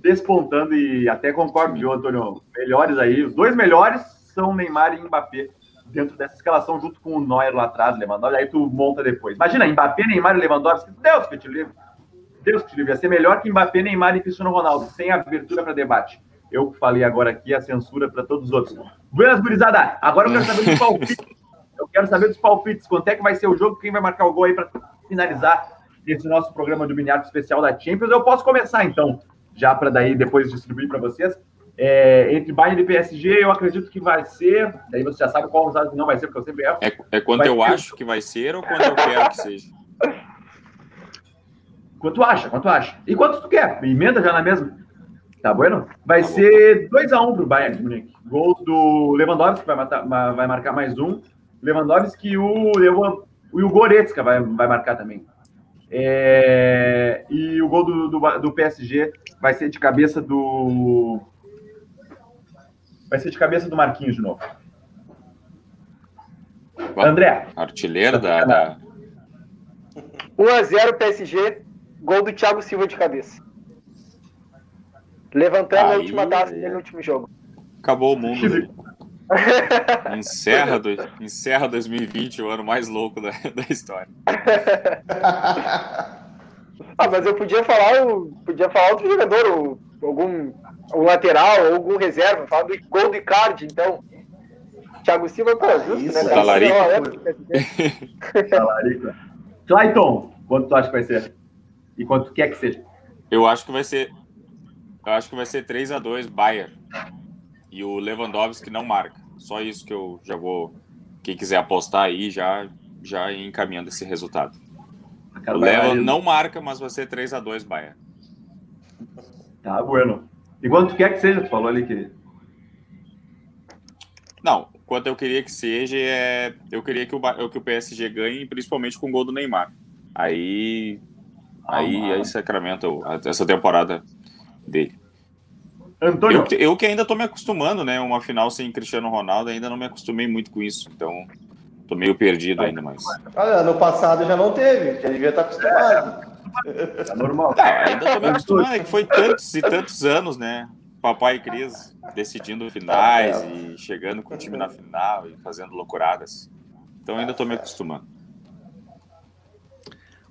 despontando e até concordo, viu, Antônio? Melhores aí, os dois melhores são Neymar e Mbappé dentro dessa escalação, junto com o Neuer lá atrás, Lewandowski, aí tu monta depois. Imagina, Mbappé, Neymar e Lewandowski, Deus que te livre. Deus que te livre, ia ser melhor que Mbappé, Neymar e Cristiano Ronaldo, sem abertura para debate. Eu falei agora aqui, a censura para todos os outros. Buenas, gurizada. Agora eu quero saber dos palpites. Eu quero saber dos palpites. Quanto é que vai ser o jogo? Quem vai marcar o gol aí para finalizar esse nosso programa do Miniato especial da Champions? Eu posso começar, então, já para daí depois distribuir para vocês. É, entre Bayern e PSG, eu acredito que vai ser. Daí você já sabe qual resultado que não vai ser, porque eu sempre erro. É, é quanto Vai eu ter- acho que vai ser ou quanto eu quero que seja? Quanto acha? Quanto acha? E quanto tu quer? Emenda já na mesma. Tá bueno? Vai Tá ser 2x1 pro Bayern de Munique. Gols do Lewandowski, que vai, matar- ma- vai marcar mais um. Lewandowski e o, Lewan- e o Goretzka vai, vai marcar também. É, e o gol do, do, do PSG vai ser de cabeça do. Vai ser de cabeça do Marquinhos de novo. André, Artilheiro da, da- 1x0 PSG, gol do Thiago Silva de cabeça. Levantando a Aí, última taça dele no último jogo. Acabou o mundo. né? Encerra, do, encerra 2020, o ano mais louco da, da história. Ah, mas eu podia falar, o- podia falar outro jogador, o- algum um lateral, ou algum reserva, falar do gol do Icardi, então. Thiago Silva, pô, Ah, justo, isso, né? é. cara? Talarico. É. Talarico. Clayton, quanto tu acha que vai ser? E quanto quer que seja? Eu acho que vai ser. Eu acho que vai ser 3 a 2 Bayern. E o Lewandowski não marca. Só isso que eu já vou. Quem quiser apostar aí, já, já encaminhando esse resultado. O Levan não marca, mas vai ser 3 a 2 Bayern. Tá, bueno. E quanto quer que seja? Tu falou ali que. Não, quanto eu queria que seja, é, eu queria que o, que o PSG ganhe, principalmente com o gol do Neymar. Aí, aí, Ah, aí sacramenta o- essa temporada dele. Antônio, Eu, eu que ainda tô me acostumando, né? Uma final sem Cristiano Ronaldo, ainda não me acostumei muito com isso. Então, tô meio perdido ainda, mas. Olha, no passado já não teve, já devia estar acostumado. é normal. Ah, ainda tô me acostumando, é que foi tantos e tantos anos, né? Papai e Cris decidindo finais e chegando com o time na final e fazendo loucuradas. Então ainda tô me acostumando.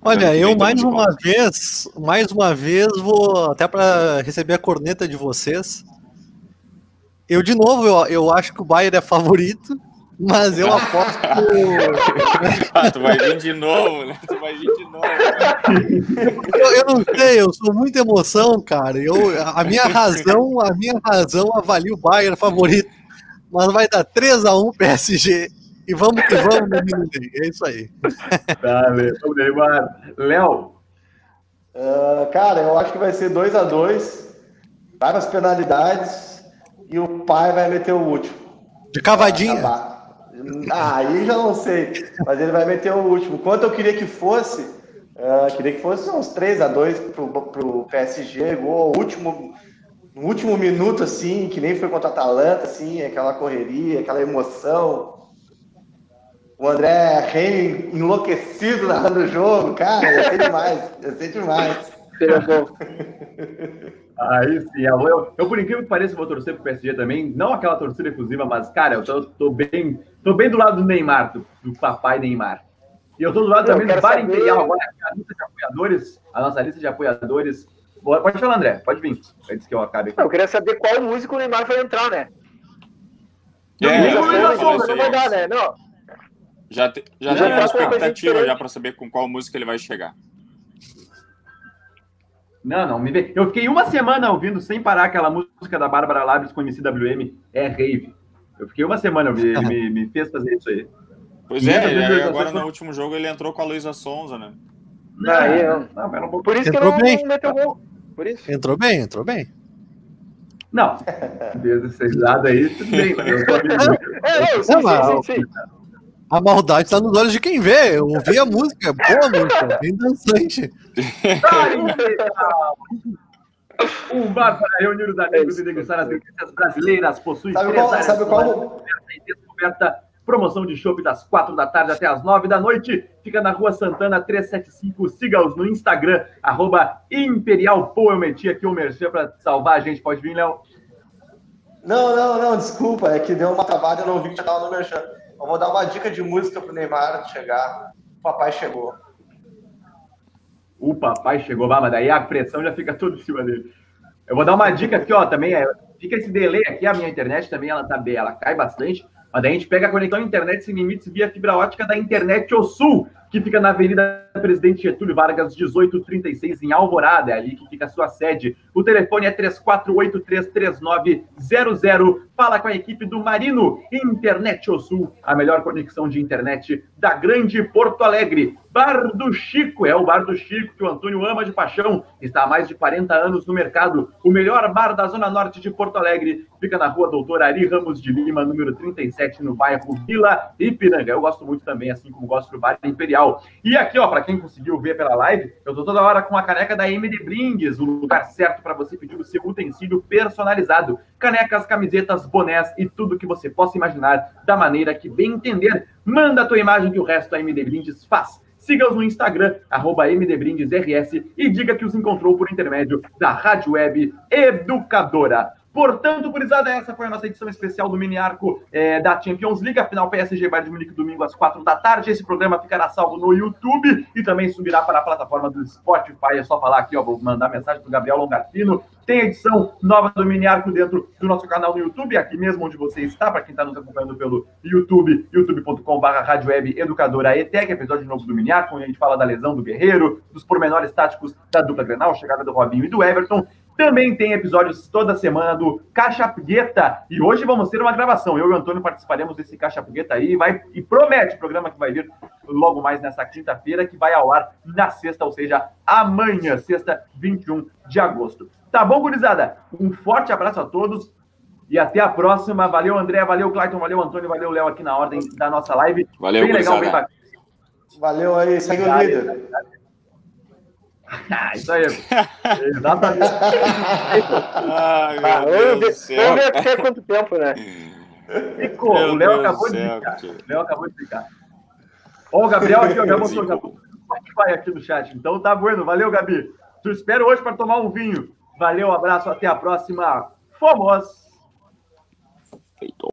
Olha, eu mais uma volta. vez, mais uma vez vou até para receber a corneta de vocês. Eu de novo, eu, eu acho que o Bayern é favorito, mas eu aposto. ah, tu vai vir de novo, né? Tu vai vir de novo. Eu, eu, não sei, eu sou muita emoção, cara. Eu, a minha razão, a minha razão avalia o Bayern favorito. Mas vai dar 3x1 PSG. E vamos que vamos, menino É isso aí. Valeu, Neymar. Léo. Uh, cara, eu acho que vai ser 2x2. Vai para as penalidades. E o pai vai meter o último. De cavadinha. Ah, aí já não sei. Mas ele vai meter o último. Quanto eu queria que fosse, uh, queria que fosse uns 3 a 2 pro, pro PSG, gol último, no último minuto, assim, que nem foi contra a Atalanta, assim, aquela correria, aquela emoção. O André Rei enlouquecido narrando o jogo, cara, ia ser demais, ia ser demais. Aí sim, eu, eu, por incrível que pareça, vou torcer pro PSG também. Não aquela torcida exclusiva, mas, cara, eu tô, tô bem. Tô bem do lado do Neymar, do, do papai Neymar. E eu tô do lado também do Bar Imperial, agora a lista de apoiadores, a nossa lista de apoiadores. Pode falar, André, pode vir. Antes que eu acabe aqui. Eu queria saber qual músico o Neymar vai entrar, né? É, não, não, não, não vai dar, né? Não. Já, te, já, já tem uma expectativa já para saber com qual música ele vai chegar. Não, não, me vê. Eu fiquei uma semana ouvindo sem parar aquela música da Bárbara Labres com MCWM, é Rave. Eu fiquei uma semana, ele me, me fez fazer isso aí. Pois é, e agora no último jogo ele entrou com a Luísa Sonza, né? Não, aí, não, não, por isso entrou que não, bem. não meteu gol. Por isso. Entrou bem, entrou bem. Não, desde esse lado aí, tudo bem. Eu é, não, sim, sim, sim, sim. A maldade está nos olhos de quem vê. Eu ouvi a música, boa música, bem dançante. um bar para reunir os amigos e degustar as delícias brasileiras. Possui sabe qual, sabe qual? descoberta. Promoção de shopping das quatro da tarde até as nove da noite. Fica na rua Santana 375. Siga-os no Instagram, arroba Imperial Pô. Eu meti aqui o merchan para salvar a gente. Pode vir, Léo? Não, não, não, desculpa. É que deu uma travada, eu não vi que já estava no merchan. Eu vou dar uma dica de música pro Neymar chegar. O papai chegou. O papai chegou, mas daí a pressão já fica toda em cima dele. Eu vou dar uma dica aqui, ó, também. É, fica esse delay aqui, a minha internet também, ela tá ela cai bastante. Mas daí a gente pega a conexão internet sem limites via fibra ótica da Internet O Sul que fica na Avenida Presidente Getúlio Vargas, 1836, em Alvorada, é ali que fica a sua sede. O telefone é 34833900. Fala com a equipe do Marino Internet O Sul, a melhor conexão de internet da grande Porto Alegre. Bar do Chico, é o Bar do Chico que o Antônio ama de paixão. Está há mais de 40 anos no mercado. O melhor bar da Zona Norte de Porto Alegre. Fica na rua Doutor Ari Ramos de Lima, número 37, no bairro Vila Ipiranga. Eu gosto muito também, assim como gosto do Bar Imperial e aqui, ó, para quem conseguiu ver pela live, eu tô toda hora com a caneca da MD Brindes, o lugar certo para você pedir o seu utensílio personalizado. Canecas, camisetas, bonés e tudo que você possa imaginar da maneira que bem entender. Manda a tua imagem que o resto a MD Brindes faz. Siga-os no Instagram, arroba MDBrindesRS, e diga que os encontrou por intermédio da Rádio Web Educadora. Portanto, gurizada, essa foi a nossa edição especial do mini arco é, da Champions League. A final PSG Bayern de Munique domingo às quatro da tarde. Esse programa ficará salvo no YouTube e também subirá para a plataforma do Spotify. É só falar aqui, ó, vou mandar mensagem para Gabriel Longarfino. Tem edição nova do mini arco dentro do nosso canal no YouTube, aqui mesmo onde você está, para quem está nos acompanhando pelo YouTube, youtube.com.br Rádio Educadora ETEC, episódio novo do mini arco, onde a gente fala da lesão do Guerreiro, dos pormenores táticos da dupla Grenal, chegada do Robinho e do Everton. Também tem episódios toda semana do Caixa Pugueta. E hoje vamos ter uma gravação. Eu e o Antônio participaremos desse Caixa Pugueta aí. Vai, e promete o programa que vai vir logo mais nessa quinta-feira, que vai ao ar na sexta, ou seja, amanhã, sexta, 21 de agosto. Tá bom, gurizada? Um forte abraço a todos. E até a próxima. Valeu, André. Valeu, Clayton. Valeu, Antônio. Valeu, Léo, aqui na ordem da nossa live. Valeu, bem legal, bem bacana. Valeu aí, segue o líder. Ah, isso aí. Exatamente. Ai, ah, vamos, ver, vamos ver até quanto tempo, né? Ficou. o Léo acabou de. O Léo acabou de explicar. Ó, o Gabriel aqui, ó, já mostrou já Spotify aqui no chat. Então tá bueno. Valeu, Gabi. Tu espero hoje para tomar um vinho. Valeu, abraço, até a próxima. Fomos! Feito.